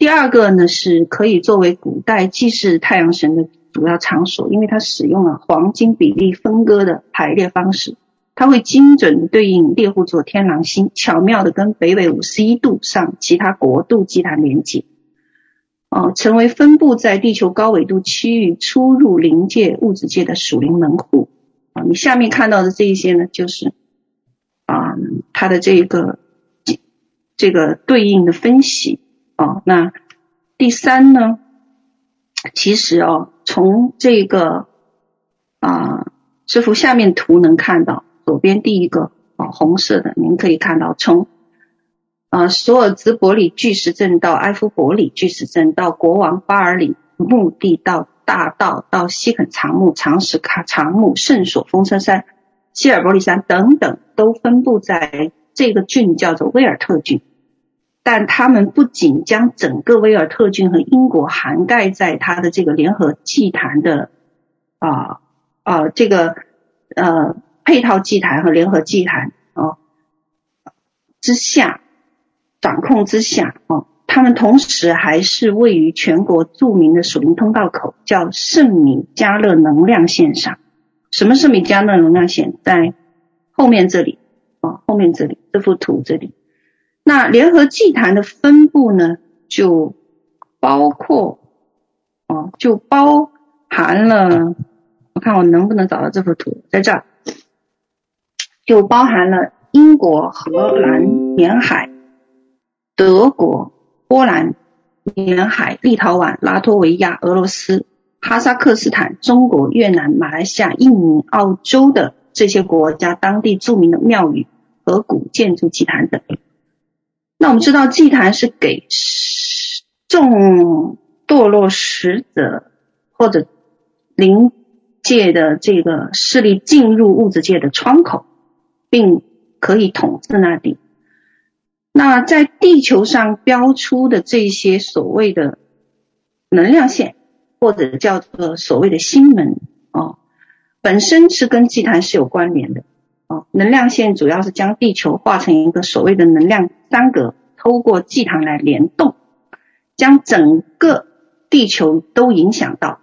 Speaker 1: 第二个呢，是可以作为古代祭祀太阳神的主要场所，因为它使用了黄金比例分割的排列方式，它会精准对应猎户座天狼星，巧妙地跟北纬五十一度上其他国度祭坛连接。哦，成为分布在地球高纬度区域出入灵界、物质界的属灵门户。啊，你下面看到的这一些呢，就是啊，它的这个这个对应的分析。啊，那第三呢，其实哦，从这个啊这幅下面图能看到，左边第一个啊红色的，您可以看到从。啊，索尔兹伯里巨石阵到埃夫伯里巨石阵，到国王巴尔里墓地，到大道，到西肯长墓、长石卡长墓、圣所、风车山、希尔伯利山等等，都分布在这个郡，叫做威尔特郡。但他们不仅将整个威尔特郡和英国涵盖在它的这个联合祭坛的啊啊这个呃配套祭坛和联合祭坛啊之下。掌控之下，啊，他们同时还是位于全国著名的属灵通道口，叫圣米迦勒能量线上。什么是米迦勒能量线？在后面这里，啊，后面这里这幅图这里。那联合祭坛的分布呢，就包括，哦，就包含了，我看我能不能找到这幅图，在这儿，就包含了英国、荷兰沿海。德国、波兰沿海、立陶宛、拉脱维亚、俄罗斯、哈萨克斯坦、中国、越南、马来西亚、印尼、澳洲的这些国家当地著名的庙宇和古建筑祭坛等。那我们知道，祭坛是给众堕落使者或者灵界的这个势力进入物质界的窗口，并可以统治那里。那在地球上标出的这些所谓的能量线，或者叫做所谓的星门哦，本身是跟祭坛是有关联的哦。能量线主要是将地球画成一个所谓的能量三格，透过祭坛来联动，将整个地球都影响到。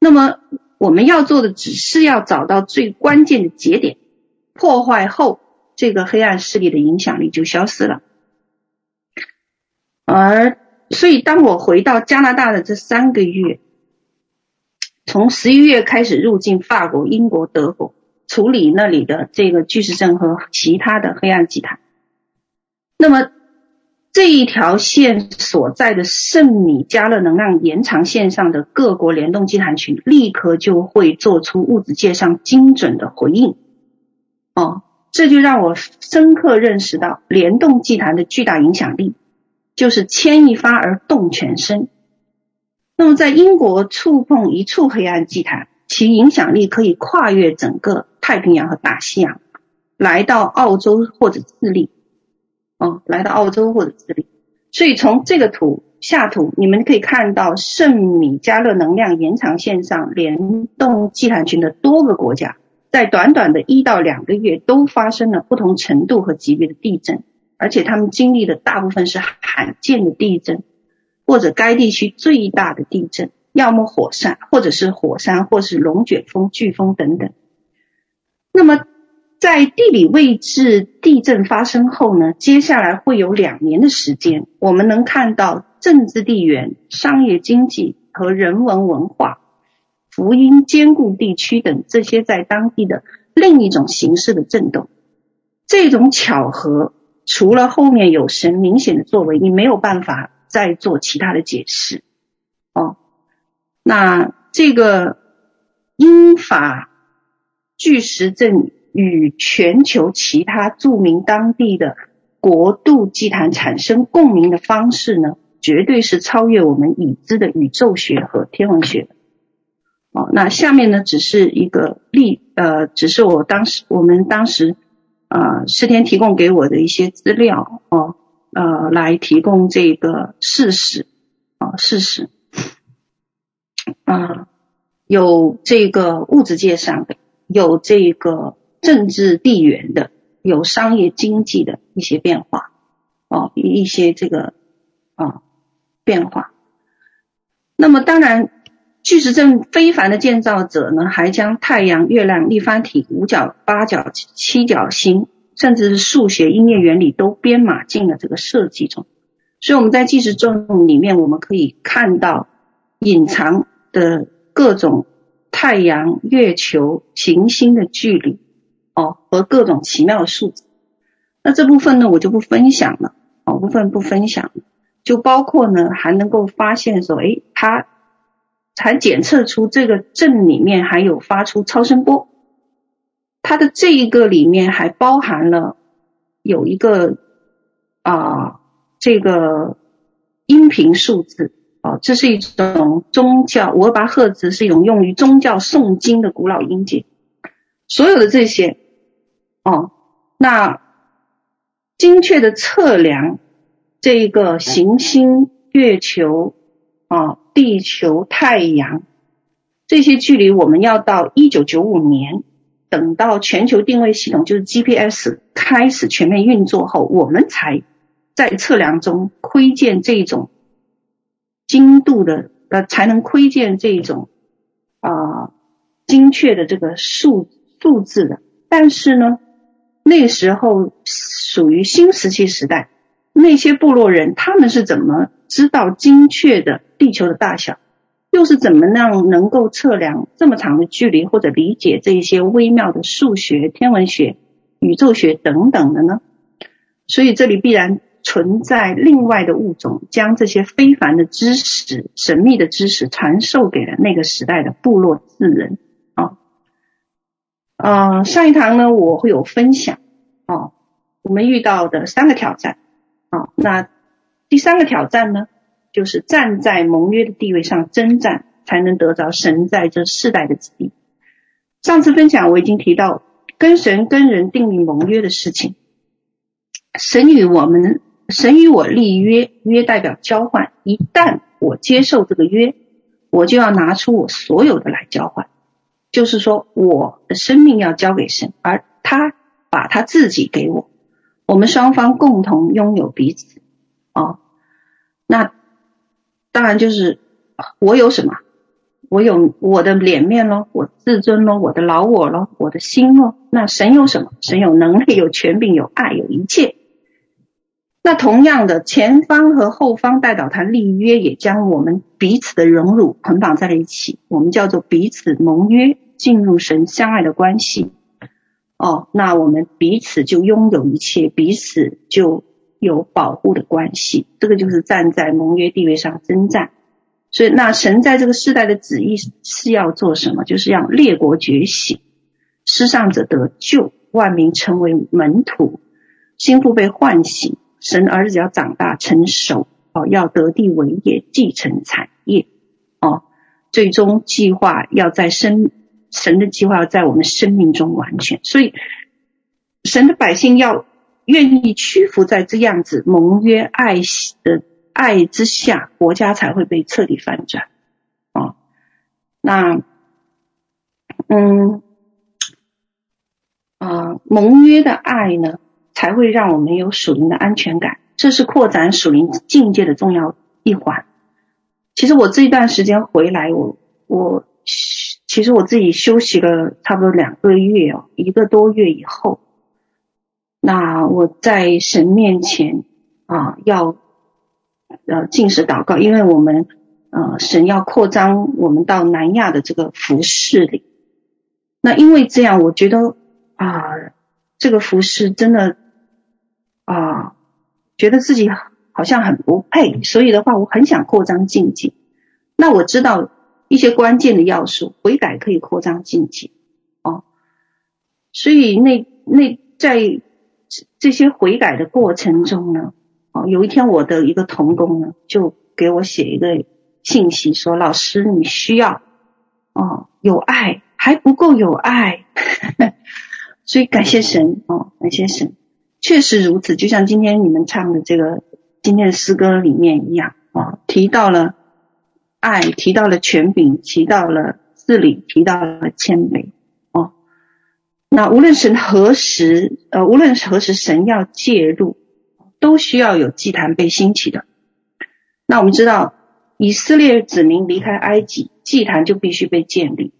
Speaker 1: 那么我们要做的只是要找到最关键的节点，破坏后。这个黑暗势力的影响力就消失了，而所以当我回到加拿大的这三个月，从十一月开始入境法国、英国、德国，处理那里的这个巨石阵和其他的黑暗祭坛。那么这一条线所在的圣米迦勒能量延长线上的各国联动祭坛群，立刻就会做出物质界上精准的回应。哦，这就让我深刻认识到联动祭坛的巨大影响力，就是牵一发而动全身。那么在英国触碰一处黑暗祭坛，其影响力可以跨越整个太平洋和大西洋，来到澳洲或者智利。哦，来到澳洲或者智利。所以从这个图下图，你们可以看到圣米迦勒能量延长线上联动祭坛群的多个国家，在短短的一到两个月都发生了不同程度和级别的地震，而且他们经历的大部分是罕见的地震。或者该地区最大的地震，要么火山，或者是火山，或是龙卷风、飓风等等。那么，在地理位置地震发生后呢，接下来会有两年的时间，我们能看到政治地缘、商业经济和人文文化、福音坚固地区等这些在当地的另一种形式的震动。这种巧合，除了后面有神明显的作为，你没有办法。再做其他的解释哦。那这个英法巨石阵与全球其他著名当地的国度祭坛产生共鸣的方式呢，绝对是超越我们已知的宇宙学和天文学。哦，那下面呢，只是一个例，呃，只是我当时我们当时，呃，师天提供给我的一些资料哦。呃，来提供这个事实啊，事实啊，有这个物质界上的，有这个政治地缘的，有商业经济的一些变化哦，一些这个啊变化。那么，当然，巨石阵非凡的建造者呢，还将太阳、月亮、立方体、五角、八角、七角星。甚至是数学、音乐原理都编码进了这个设计中，所以我们在巨石阵里面，我们可以看到隐藏的各种太阳、月球、行星的距离哦，和各种奇妙的数字。那这部分呢，我就不分享了哦，部分不分享，就包括呢，还能够发现说，诶，它还检测出这个阵里面还有发出超声波。它的这一个里面还包含了有一个啊，这个音频数字啊，这是一种宗教，五二八赫兹是一种用于宗教诵经的古老音节。所有的这些哦，那精确的测量这一个行星、月球啊、地球、太阳这些距离，我们要到一九九五年。等到全球定位系统就是 GPS 开始全面运作后，我们才在测量中窥见这种精度的呃，才能窥见这种啊、精确的这个数数字的。但是呢，那时候属于新石器时代，那些部落人他们是怎么知道精确的地球的大小？又是怎么样能够测量这么长的距离，或者理解这一些微妙的数学、天文学、宇宙学等等的呢？所以这里必然存在另外的物种，将这些非凡的知识、神秘的知识传授给了那个时代的部落智人啊。呃，上一堂呢，我会有分享啊，我们遇到的三个挑战啊。那第三个挑战呢？就是站在盟约的地位上征战，才能得着神在这世代的旨意。上次分享我已经提到，跟神跟人订立盟约的事情。神与我们，神与我立约，约代表交换。一旦我接受这个约，我就要拿出我所有的来交换。就是说，我的生命要交给神，而他把他自己给我，我们双方共同拥有彼此。哦，那。当然就是我有什么，我有我的脸面咯，我自尊咯，我的老我咯，我的心咯。那神有什么？神有能力，有权柄，有爱，有一切。那同样的，前方和后方代表他立约，也将我们彼此的荣辱捆绑在了一起，我们叫做彼此盟约，进入神相爱的关系。哦，那我们彼此就拥有一切，彼此就有保护的关系。这个就是站在盟约地位上征战。所以，那神在这个世代的旨意是要做什么？就是让列国觉醒，失丧者得救，万民成为门徒，心腹被唤醒。神儿子要长大成熟哦，要得地为业，继承产业哦。最终计划要在生神的计划要在我们生命中完全，所以神的百姓要愿意屈服在这样子盟约爱的爱之下，国家才会被彻底翻转哦。那嗯啊、呃，盟约的爱呢？才会让我们有属灵的安全感，这是扩展属灵境界的重要一环。其实我这一段时间回来，我我其实我自己休息了差不多两个月哦，一个多月以后，那我在神面前啊，要呃进食祷告，因为我们呃神要扩张我们到南亚的这个服饰里。那因为这样，我觉得啊，这个服饰真的。啊，觉得自己好像很不配，所以的话，我很想扩张境界。那我知道一些关键的要素，悔改可以扩张境界哦。所以那那在这些悔改的过程中呢，哦，有一天我的一个同工呢，就给我写一个信息说：“老师，你需要哦有爱，还不够有爱。”所以感谢神哦，感谢神。确实如此，就像今天你们唱的这个今天的诗歌里面一样啊，提到了爱，提到了权柄，提到了治理，提到了谦卑哦。那无论神何时，呃，无论何时神要介入，都需要有祭坛被兴起的。那我们知道，以色列子民离开埃及，祭坛就必须被建立，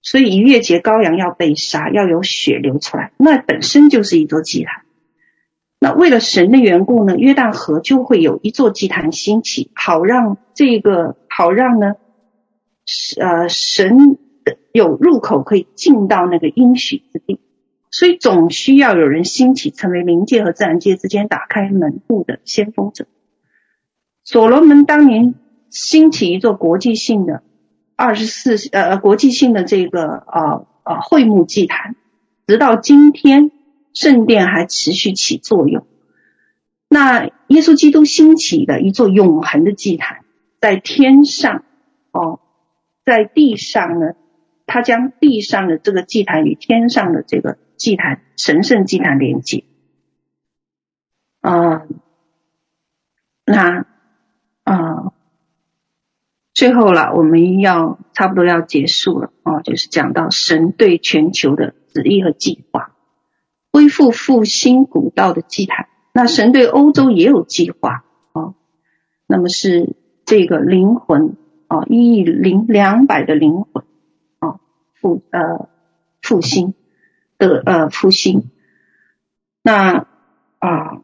Speaker 1: 所以逾越节羔羊要被杀，要有血流出来，那本身就是一座祭坛。那为了神的缘故呢，约旦河就会有一座祭坛兴起，好让这个好让呢，呃，神有入口可以进到那个应许之地，所以总需要有人兴起，成为灵界和自然界之间打开门户的先锋者。所罗门当年兴起一座国际性的二十四呃国际性的这个呃呃会幕祭坛，直到今天。圣殿还持续起作用。那耶稣基督兴起的一座永恒的祭坛，在天上哦，在地上呢，他将地上的这个祭坛与天上的这个祭坛神圣祭坛连接。啊、那啊、最后了，我们要差不多要结束了哦，就是讲到神对全球的旨意和计划。恢复复兴古道的祭坛，那神对欧洲也有计划啊。那么是这个灵魂啊，一亿零两百的灵魂啊，复呃复兴的呃复兴。那啊，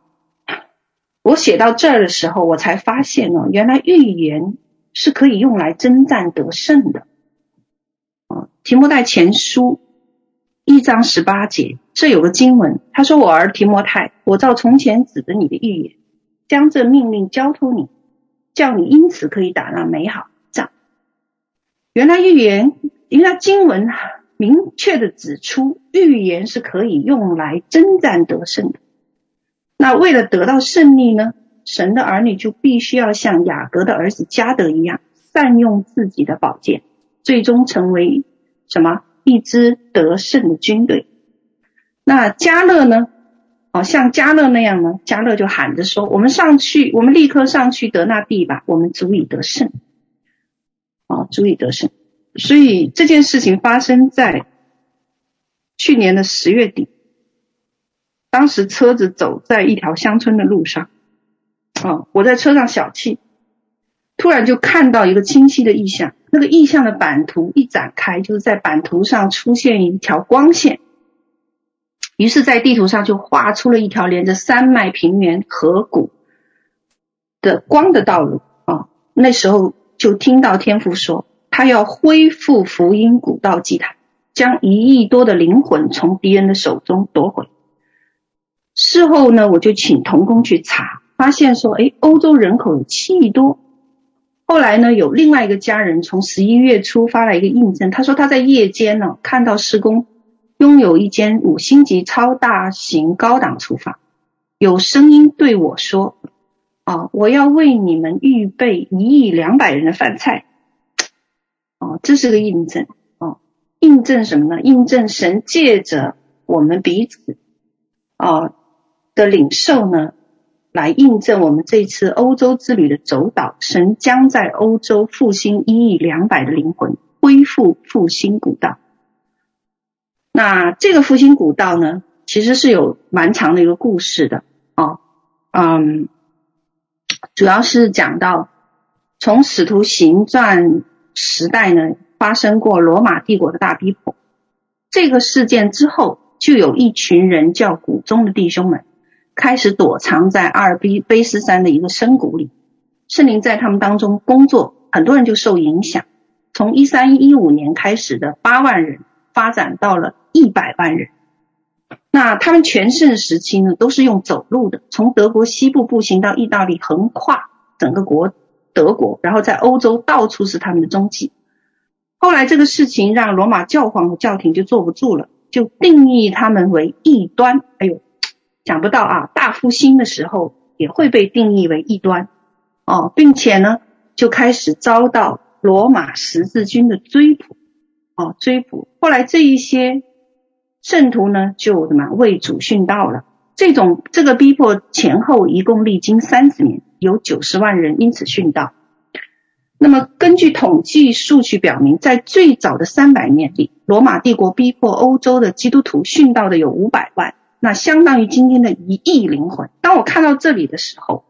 Speaker 1: 我写到这儿的时候，我才发现哦，原来预言是可以用来征战得胜的啊。提摩太前书。一章十八节，这有个经文，他说：“我儿提摩太，我照从前指着你的预言，将这命令交托你，叫你因此可以打那美好仗。”原来预言，原来经文明确的指出，预言是可以用来征战得胜的。那为了得到胜利呢，神的儿女就必须要像雅各的儿子加德一样，善用自己的宝剑，最终成为什么？一支得胜的军队。那加勒呢？哦，像加勒那样呢？加勒就喊着说：“我们上去，我们立刻上去得那地吧，我们足以得胜。”哦，足以得胜。所以这件事情发生在去年的十月底，当时车子走在一条乡村的路上，哦，我在车上小憩，突然就看到一个清晰的意象。那个意象的版图一展开，就是在版图上出现一条光线，于是，在地图上就画出了一条连着山脉、平原、河谷的光的道路啊。那时候就听到天父说，他要恢复福音古道祭坛，将一亿多的灵魂从敌人的手中夺回。事后呢，我就请童工去查，发现说，哎，欧洲人口有七亿多。后来呢，有另外一个家人从十一月初发来一个印证，他说他在夜间呢看到施工拥有一间五星级超大型高档厨房，有声音对我说：“啊，我要为你们预备一亿两百人的饭菜。”哦，这是个印证哦，印证什么呢？印证神借着我们彼此哦的领受呢。来印证我们这次欧洲之旅的走导，神将在欧洲复兴一亿两百的灵魂，恢复复兴古道。那这个复兴古道呢，其实是有蛮长的一个故事的哦，嗯，主要是讲到从使徒行传时代呢，发生过罗马帝国的大逼迫，这个事件之后，就有一群人叫古中的弟兄们。开始躲藏在阿尔卑卑斯山的一个深谷里，圣灵在他们当中工作，很多人就受影响。从一三一五年开始的八万人，发展到了一百万人。那他们全盛时期呢，都是用走路的，从德国西部步行到意大利，横跨整个国德国，然后在欧洲到处是他们的踪迹。后来这个事情让罗马教皇和教廷就坐不住了，就定义他们为异端。哎呦！想不到啊，大复兴的时候也会被定义为异端哦，并且呢，就开始遭到罗马十字军的追捕哦，追捕。后来这一些圣徒呢，就什么为主殉道了。这种这个逼迫前后一共历经三十年，有九十万人因此殉道。那么根据统计数据表明，在最早的三百年里，罗马帝国逼迫欧洲的基督徒殉道的有五百万。那相当于今天的一亿灵魂。当我看到这里的时候，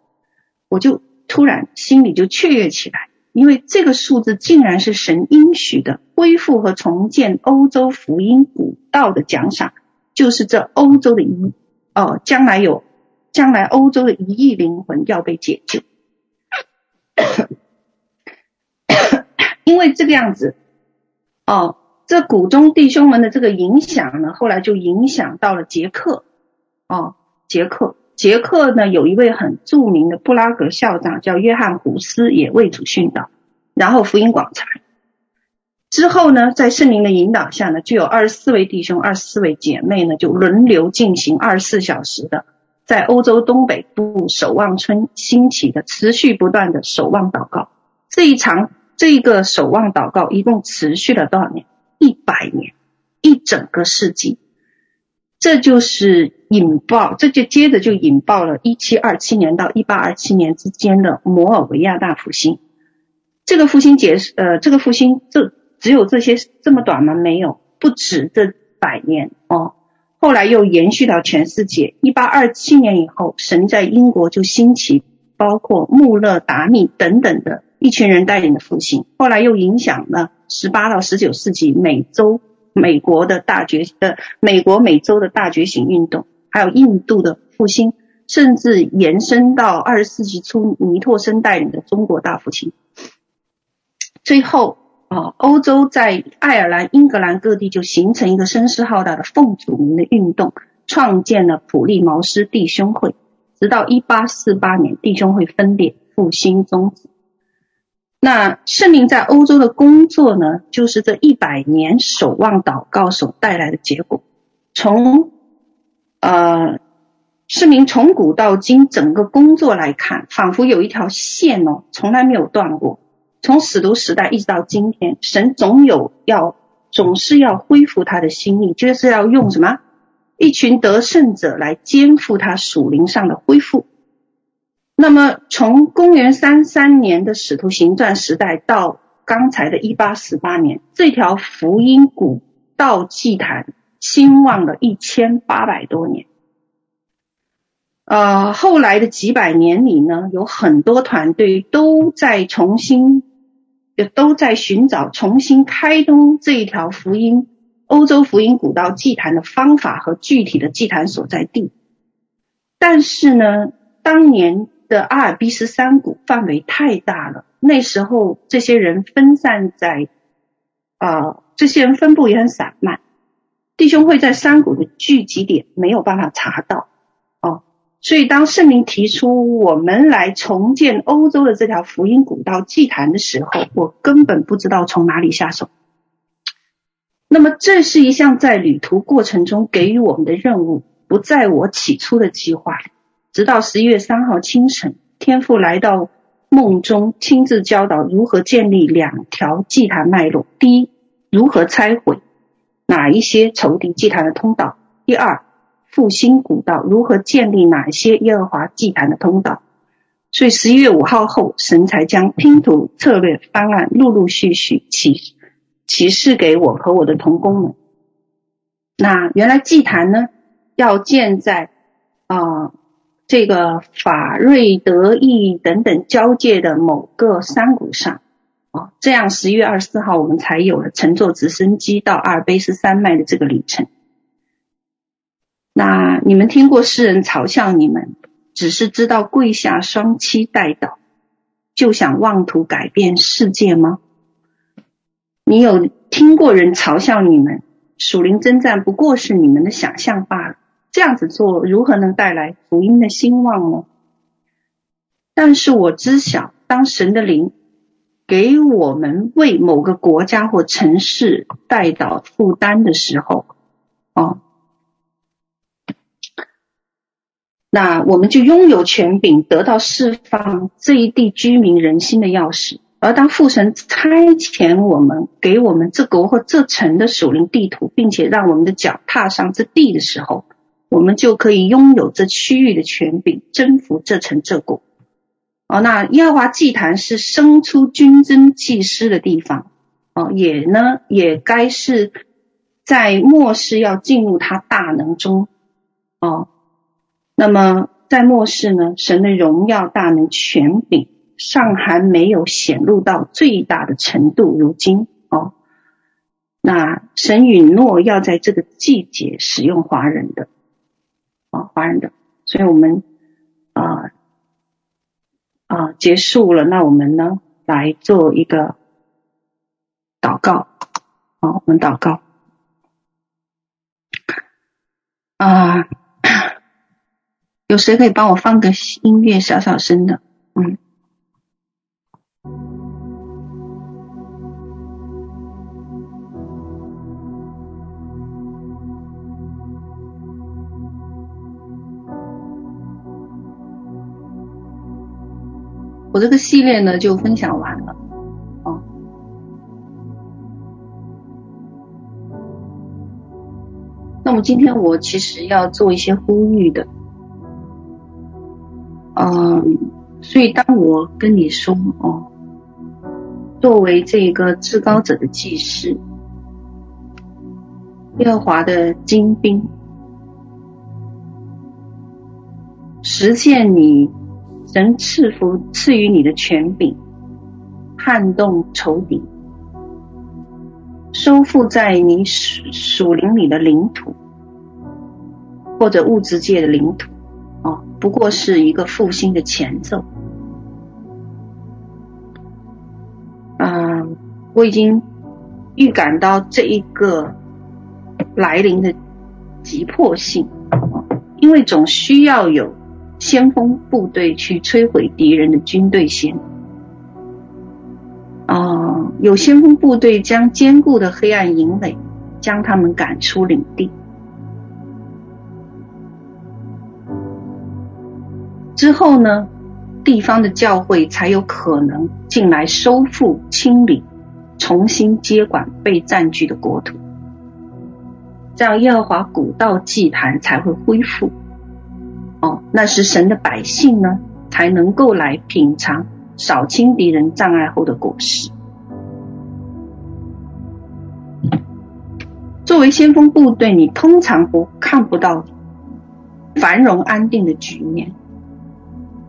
Speaker 1: 我就突然心里就雀跃起来，因为这个数字竟然是神应许的恢复和重建欧洲福音古道的奖赏，就是这欧洲的一哦，将来有将来欧洲的一亿灵魂要被解救，因为这个样子哦。这谷中弟兄们的这个影响呢，后来就影响到了捷克，哦，捷克，捷克呢有一位很著名的布拉格校长叫约翰胡斯，也为主殉道，然后福音广传。之后呢，在圣灵的引导下呢，就有二十四位弟兄、二十四位姐妹呢，就轮流进行二十四小时的，在欧洲东北部守望村兴起的持续不断的守望祷告。这一场这一个守望祷告一共持续了多少年？一百年，一整个世纪，这就是引爆，这就接着就引爆了一七二七年到一八二七年之间的摩尔维亚大复兴。这个复兴结，呃，这个复兴，这只有这些这么短吗？没有，不止这百年哦。后来又延续到全世界。一八二七年以后，神在英国就兴起，包括穆勒达密等等的一群人带领的复兴。后来又影响了。十八到十九世纪，美洲、美国的大觉呃，美国、美洲的大觉醒运动，还有印度的复兴，甚至延伸到二十世纪初尼托生带领的中国大复兴。最后啊，欧洲在爱尔兰、英格兰各地就形成一个声势浩大的奉主名的运动，创建了普利茅斯弟兄会，直到一八四八年，弟兄会分裂，复兴终止。那圣灵在欧洲的工作呢，就是这一百年守望祷告所带来的结果。从呃，圣灵从古到今整个工作来看，仿佛有一条线哦，从来没有断过。从使徒时代一直到今天，神总有要，总是要恢复他的心意，就是要用什么？一群得胜者来肩负他属灵上的恢复。那么，从公元三三年的使徒行传时代到刚才的一八四八年，这条福音古道祭坛兴旺了一千八百多年。呃，后来的几百年里呢，有很多团队都在重新，也都在寻找重新开通这一条福音欧洲福音古道祭坛的方法和具体的祭坛所在地。但是呢，当年的阿尔卑斯山谷范围太大了，那时候这些人分散在，啊、这些人分布也很散漫，弟兄会在山谷的聚集点没有办法查到，哦，所以当圣灵提出我们来重建欧洲的这条福音古道祭坛的时候，我根本不知道从哪里下手。那么这是一项在旅途过程中给予我们的任务。不在我起初的计划里，直到十一月三号清晨，天父来到梦中，亲自教导如何建立两条祭坛脉络：第一，如何拆毁哪一些仇敌祭坛的通道；第二，复兴古道，如何建立哪一些耶和华祭坛的通道。所以十一月五号后，神才将拼图策略方案陆陆续续启启示给我和我的同工们。那原来祭坛呢？要建在啊、这个法瑞德意等等交界的某个山谷上啊、这样十一月二十四号我们才有了乘坐直升机到阿尔卑斯山脉的这个旅程。那你们听过诗人嘲笑你们，只是知道跪下双膝代祷，就想妄图改变世界吗？你有听过人嘲笑你们，属灵征战不过是你们的想象罢了。这样子做如何能带来福音的兴旺呢？但是我知晓，当神的灵给我们为某个国家或城市代祷负担的时候，哦，那我们就拥有权柄，得到释放这一地居民人心的钥匙。而当父神差遣我们给我们这国或这城的属灵地图，并且让我们的脚踏上这地的时候，我们就可以拥有这区域的权柄，征服这城这国。哦，那耶和华祭坛是生出军争祭司的地方。哦，也呢，也该是在末世要进入他大能中。哦，那么在末世呢，神的荣耀大能权柄尚还没有显露到最大的程度。如今，哦，那神允诺要在这个季节使用华人的。啊，华人的，所以我们啊啊结束了，那我们呢来做一个祷告。啊，我们祷告。啊，有谁可以帮我放个音乐，小小声的？嗯。我这个系列呢就分享完了，哦。那么今天我其实要做一些呼吁的，嗯，所以当我跟你说哦，作为这个至高者的祭司，耶和华的精兵，实现你。神赐福赐予你的权柄，撼动仇敌，收复在你属属灵里的领土，或者物质界的领土，哦，不过是一个复兴的前奏。嗯，我已经预感到这一个来临的急迫性，因为总需要有。先锋部队去摧毁敌人的军队先，啊、有先锋部队将坚固的黑暗营垒，将他们赶出领地。之后呢，地方的教会才有可能进来收复、清理、重新接管被占据的国土，这样耶和华古道祭坛才会恢复。哦，那是神的百姓呢，才能够来品尝扫清敌人障碍后的果实。作为先锋部队，你通常不看不到繁荣安定的局面，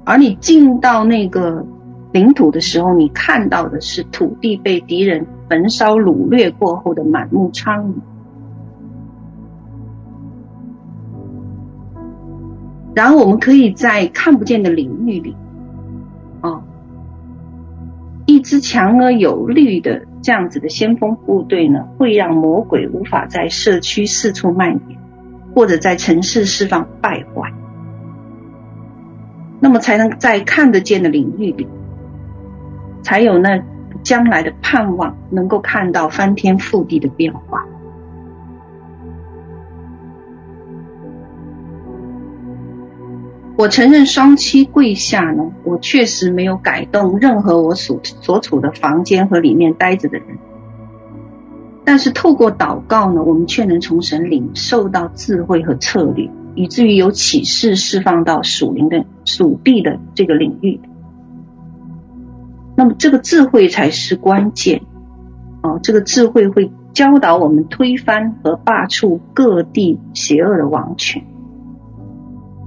Speaker 1: 而你进到那个领土的时候，你看到的是土地被敌人焚烧掳掠过后的满目疮痍，然后我们可以在看不见的领域里，哦，一支强而有力的这样子的先锋部队呢，会让魔鬼无法在社区四处蔓延，或者在城市释放败坏，那么才能在看得见的领域里，才有那将来的盼望，能够看到翻天覆地的变化。我承认双膝跪下呢，我确实没有改动任何我所所处的房间和里面待着的人。但是透过祷告呢，我们却能从神领受到智慧和策略，以至于有启示释放到属灵的属地的这个领域。那么这个智慧才是关键哦，这个智慧会教导我们推翻和罢黜各地邪恶的王权。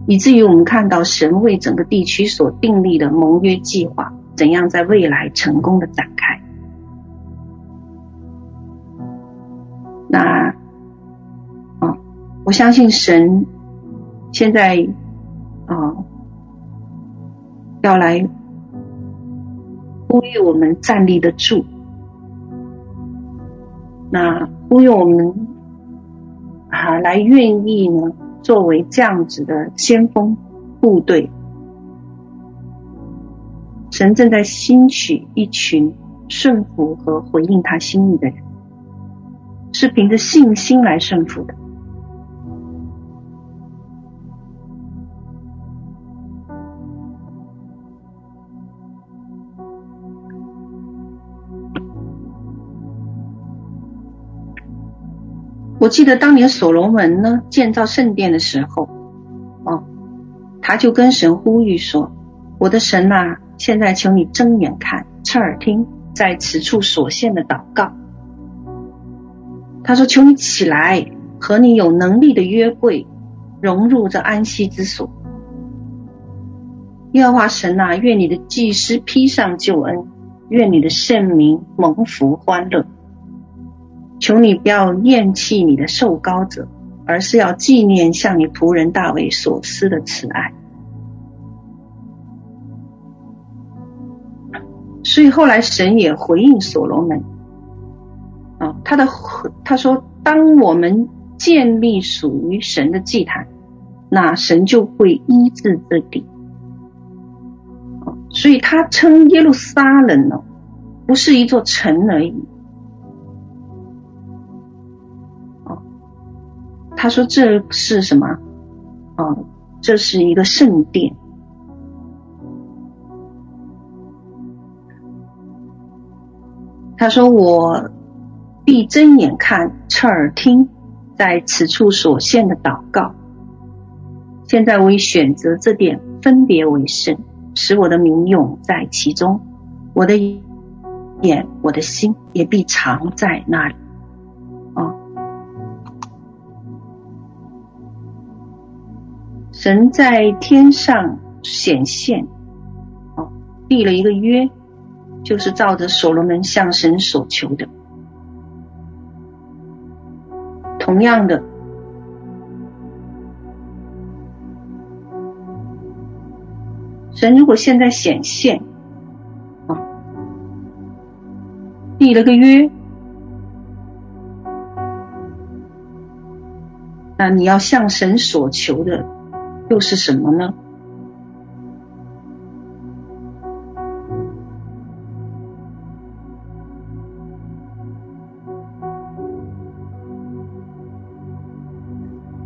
Speaker 1: 以至于我们看到神为整个地区所订立的盟约计划，怎样在未来成功的展开。那，哦，我相信神现在，哦，要来呼吁我们站立得住。那呼吁我们啊，来愿意呢？作为这样子的先锋部队，神正在兴起一群顺服和回应他心意的人，是凭着信心来顺服的。记得当年所罗门呢建造圣殿的时候，哦，他就跟神呼吁说：“我的神呐、现在求你睁眼看，侧耳听，在此处所献的祷告。”他说：“求你起来，和你有能力的约柜融入这安息之所。耶和华神呐、愿你的祭司披上救恩，愿你的圣民蒙福欢乐。”求你不要厌弃你的受膏者，而是要纪念向你仆人大卫所施的慈爱。所以后来神也回应所罗门，啊，他的他说，当我们建立属于神的祭坛，那神就会医治这地。所以他称耶路撒冷呢，不是一座城而已。他说：“这是什么？哦，这是一个圣殿。”他说：“我必睁眼看，侧耳听，在此处所献的祷告。现在我已选择这点，分别为圣，使我的名永在其中。我的眼，我的心也必藏在那里。”神在天上显现，哦，立了一个约，就是照着所罗门向神所求的。同样的，神如果现在显现，啊，立了个约，那你要向神所求的。又是什么呢？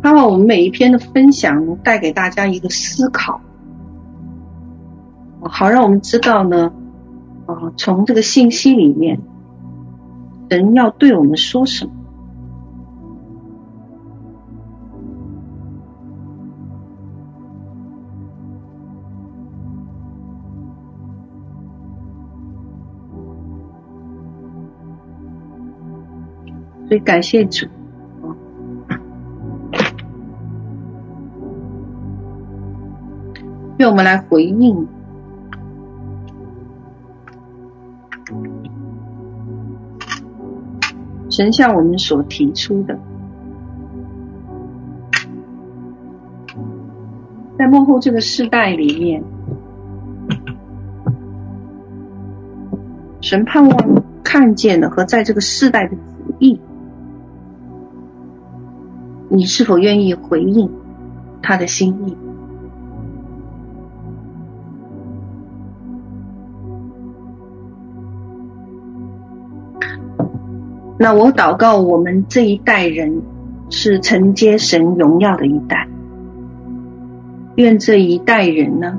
Speaker 1: 盼望我们每一篇的分享带给大家一个思考，好让我们知道呢，啊，从这个信息里面，神要对我们说什么。所以感谢主，愿我们来回应。神向我们所提出的，在幕后这个世代里面，神盼望看见的和在这个世代的旨意，你是否愿意回应他的心意？那我祷告，我们这一代人是承接神荣耀的一代。愿这一代人呢，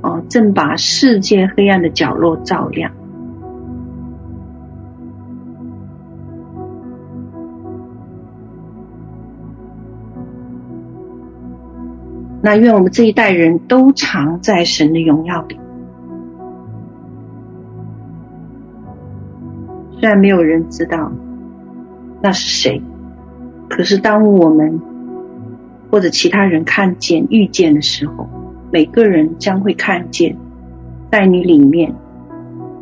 Speaker 1: 哦，正把世界黑暗的角落照亮。那愿我们这一代人都常在神的荣耀里。虽然没有人知道那是谁，可是当我们或者其他人看见、遇见的时候，每个人将会看见，在你里面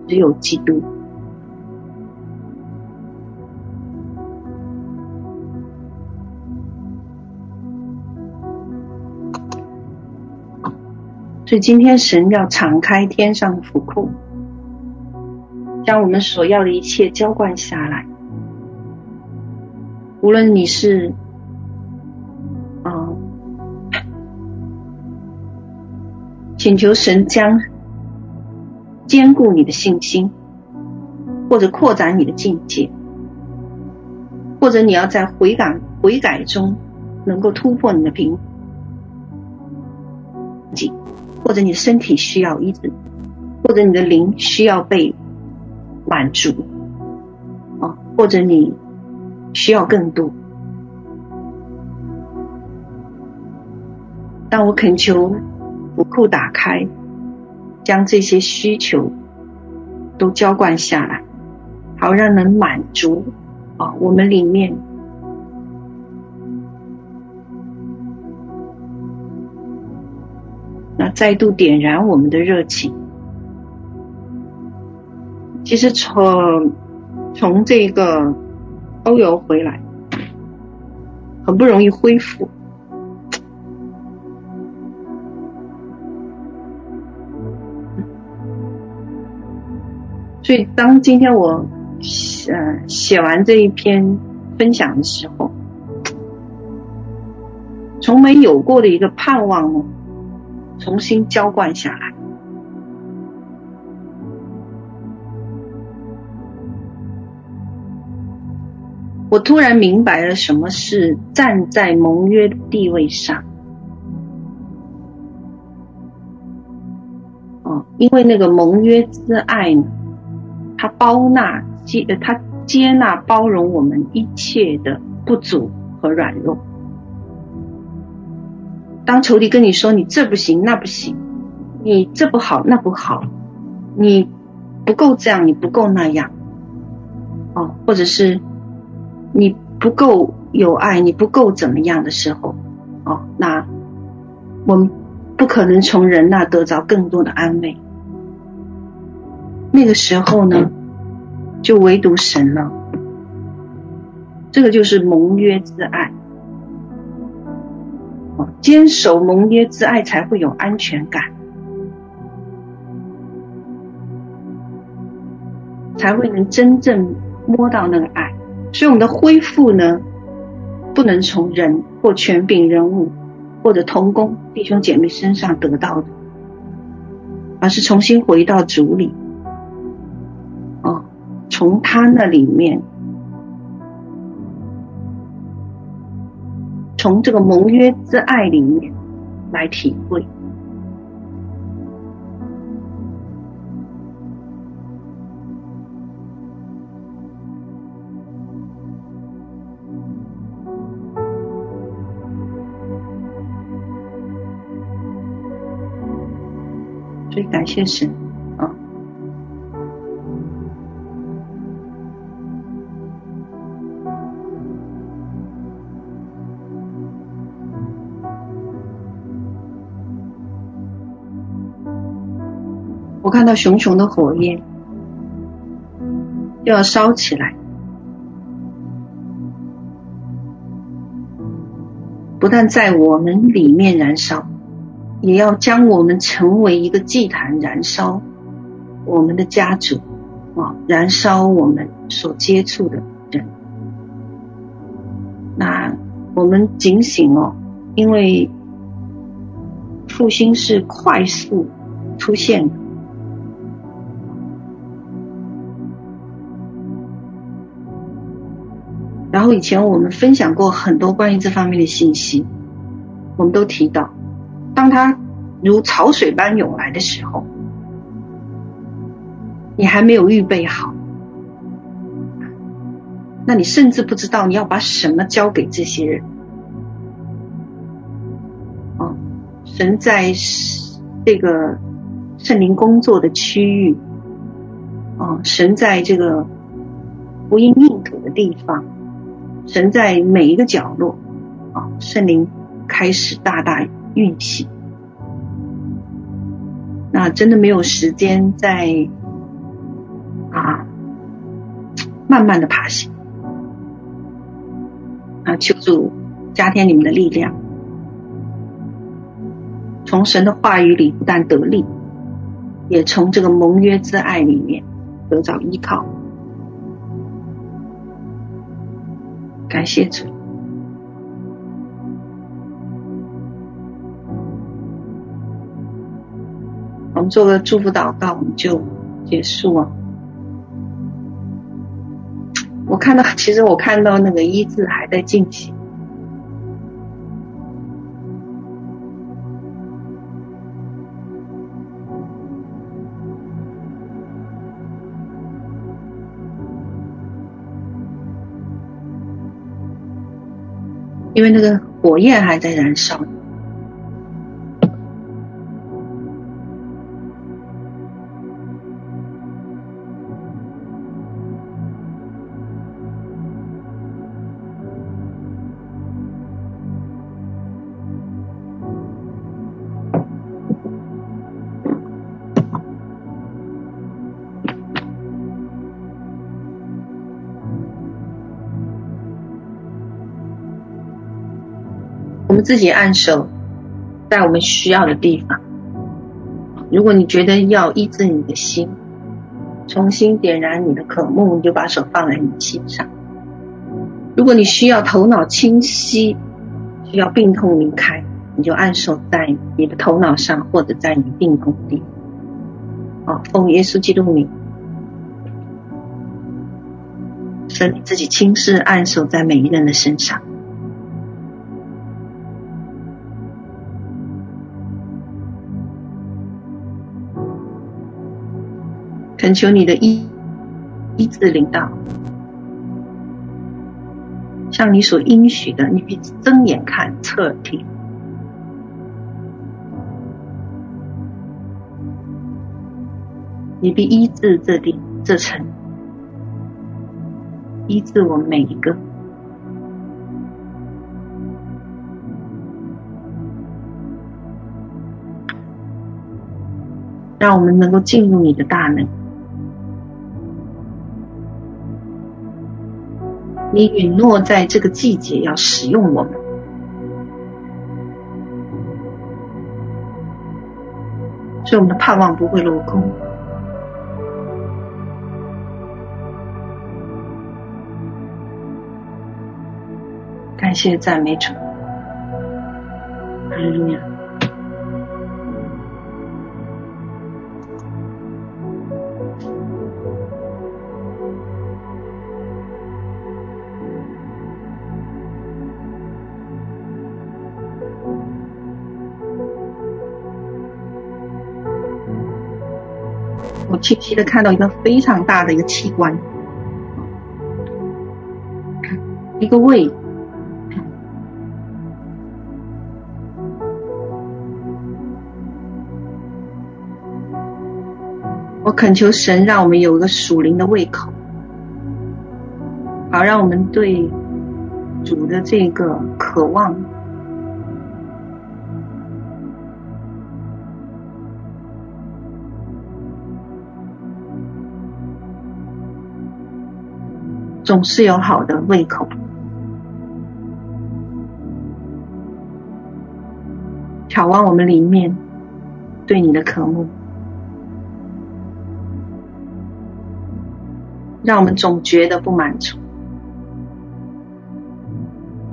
Speaker 1: 只有基督。所以今天神要敞开天上的府库。将我们所要的一切浇灌下来，无论你是啊、请求神将坚固你的信心，或者扩展你的境界，或者你要在悔改悔改中能够突破你的瓶颈，或者你身体需要医治，或者你的灵需要被。满足啊，或者你需要更多，当我恳求府库打开，将这些需求都浇灌下来，好让能满足啊，我们里面那再度点燃我们的热情。其实从从这个欧游回来，很不容易恢复。所以当今天我呃写完这一篇分享的时候，从没有过的一个盼望呢，重新浇灌下来。我突然明白了什么是站在盟约的地位上。哦，因为那个盟约之爱呢，它包纳接，它接纳包容我们一切的不足和软弱。当仇敌跟你说你这不行那不行，你这不好那不好，你不够这样，你不够那样，哦，或者是。你不够有爱，你不够怎么样的时候，哦，那我们不可能从人那得着更多的安慰。那个时候呢，就唯独神了。这个就是盟约之爱，坚守盟约之爱才会有安全感，才会能真正摸到那个爱。所以我们的恢复呢，不能从人或权柄人物或者同工弟兄姐妹身上得到的，而是重新回到主里，哦，从他那里面，从这个盟约之爱里面来体会。所以感谢神我看到熊熊的火焰就要烧起来，不但在我们里面燃烧，也要将我们成为一个祭坛，燃烧我们的家族啊，燃烧我们所接触的人。那我们警醒哦，因为复兴是快速出现的。然后以前我们分享过很多关于这方面的信息，我们都提到。当它如潮水般涌来的时候，你还没有预备好，那你甚至不知道你要把什么交给这些人。哦，神在这个圣灵工作的区域，哦，神在这个福音命土的地方，神在每一个角落，啊，圣灵开始大大运行，那真的没有时间再啊，慢慢的爬行。啊，求主加添你们的力量，从神的话语里不但得力，也从这个盟约之爱里面得到依靠。感谢主。我们做个祝福祷告，我们就结束了。我看到，其实我看到那个医治还在进行，因为那个火焰还在燃烧。自己按手在我们需要的地方。如果你觉得要医治你的心，重新点燃你的渴慕，你就把手放在你心上。如果你需要头脑清晰，需要病痛离开，你就按手在你的头脑上，或者在你病痛地。哦，奉耶稣基督名，神你自己亲自按手在每一个人的身上。恳求你的医医治领导，像你所应许的，你必睁眼看，侧听，你必医治这地这城，医治我们每一个，让我们能够进入你的大能。你允诺在这个季节要使用我们，所以我们的盼望不会落空。感谢赞美主，哈利清晰的看到一个非常大的一个器官，一个胃。我恳求神让我们有一个属灵的胃口，好让我们对主的这个渴望。总是有好的胃口，眺望我们里面对你的渴慕，让我们总觉得不满足，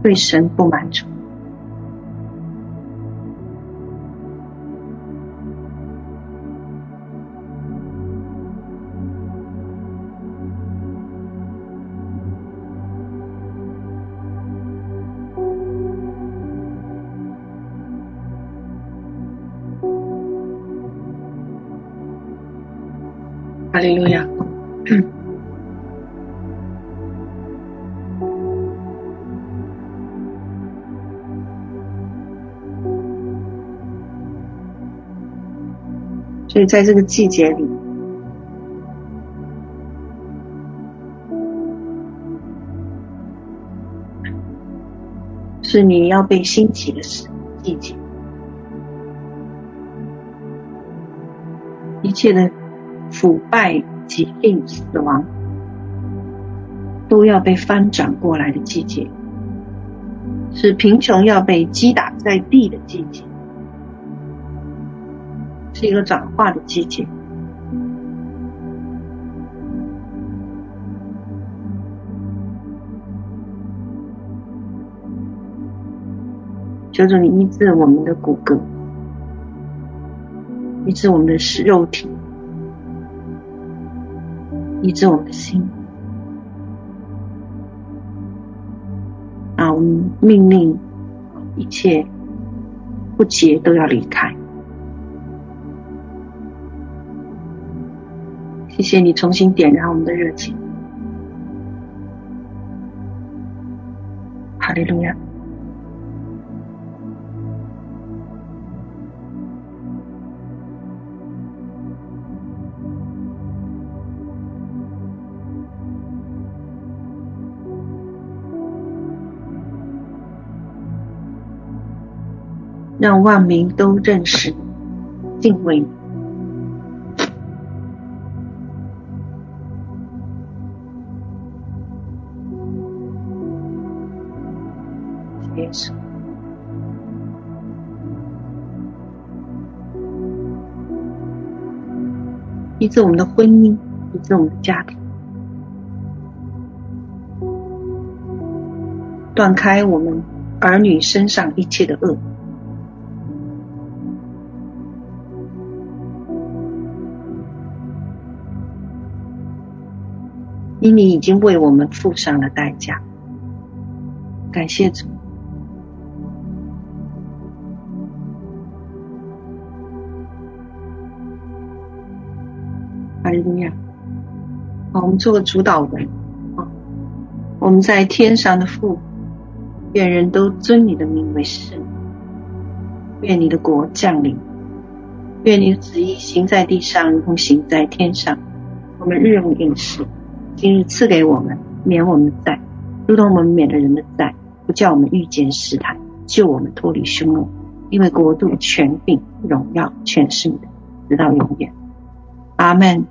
Speaker 1: 对神不满足。所以，在这个季节里，是你要被兴起的时季节，一切的。腐败、疾病、死亡，都要被翻转过来的季节，是贫穷要被击打在地的季节，是一个转化的季节。求主你医治我们的骨骼，医治我们的肉体。医治我们的心，啊，我们命令一切不洁都要离开。谢谢你重新点燃我们的热情，哈利路亚。让万民都认识、敬畏你。以致我们的婚姻，以致我们的家庭，断开我们儿女身上一切的恶。因你已经为我们付上了代价，感谢主。利路亚。好，我们做个主祷文。我们在天上的父，愿人都尊你的名为圣。愿你的国降临。愿你的旨意行在地上，如同行在天上。我们日用饮食。今日赐给我们，免我们的债，如同我们免了人的债，不叫我们遇见试探，救我们脱离凶恶。因为国度、权柄、荣耀，全是你的，直到永远。阿门。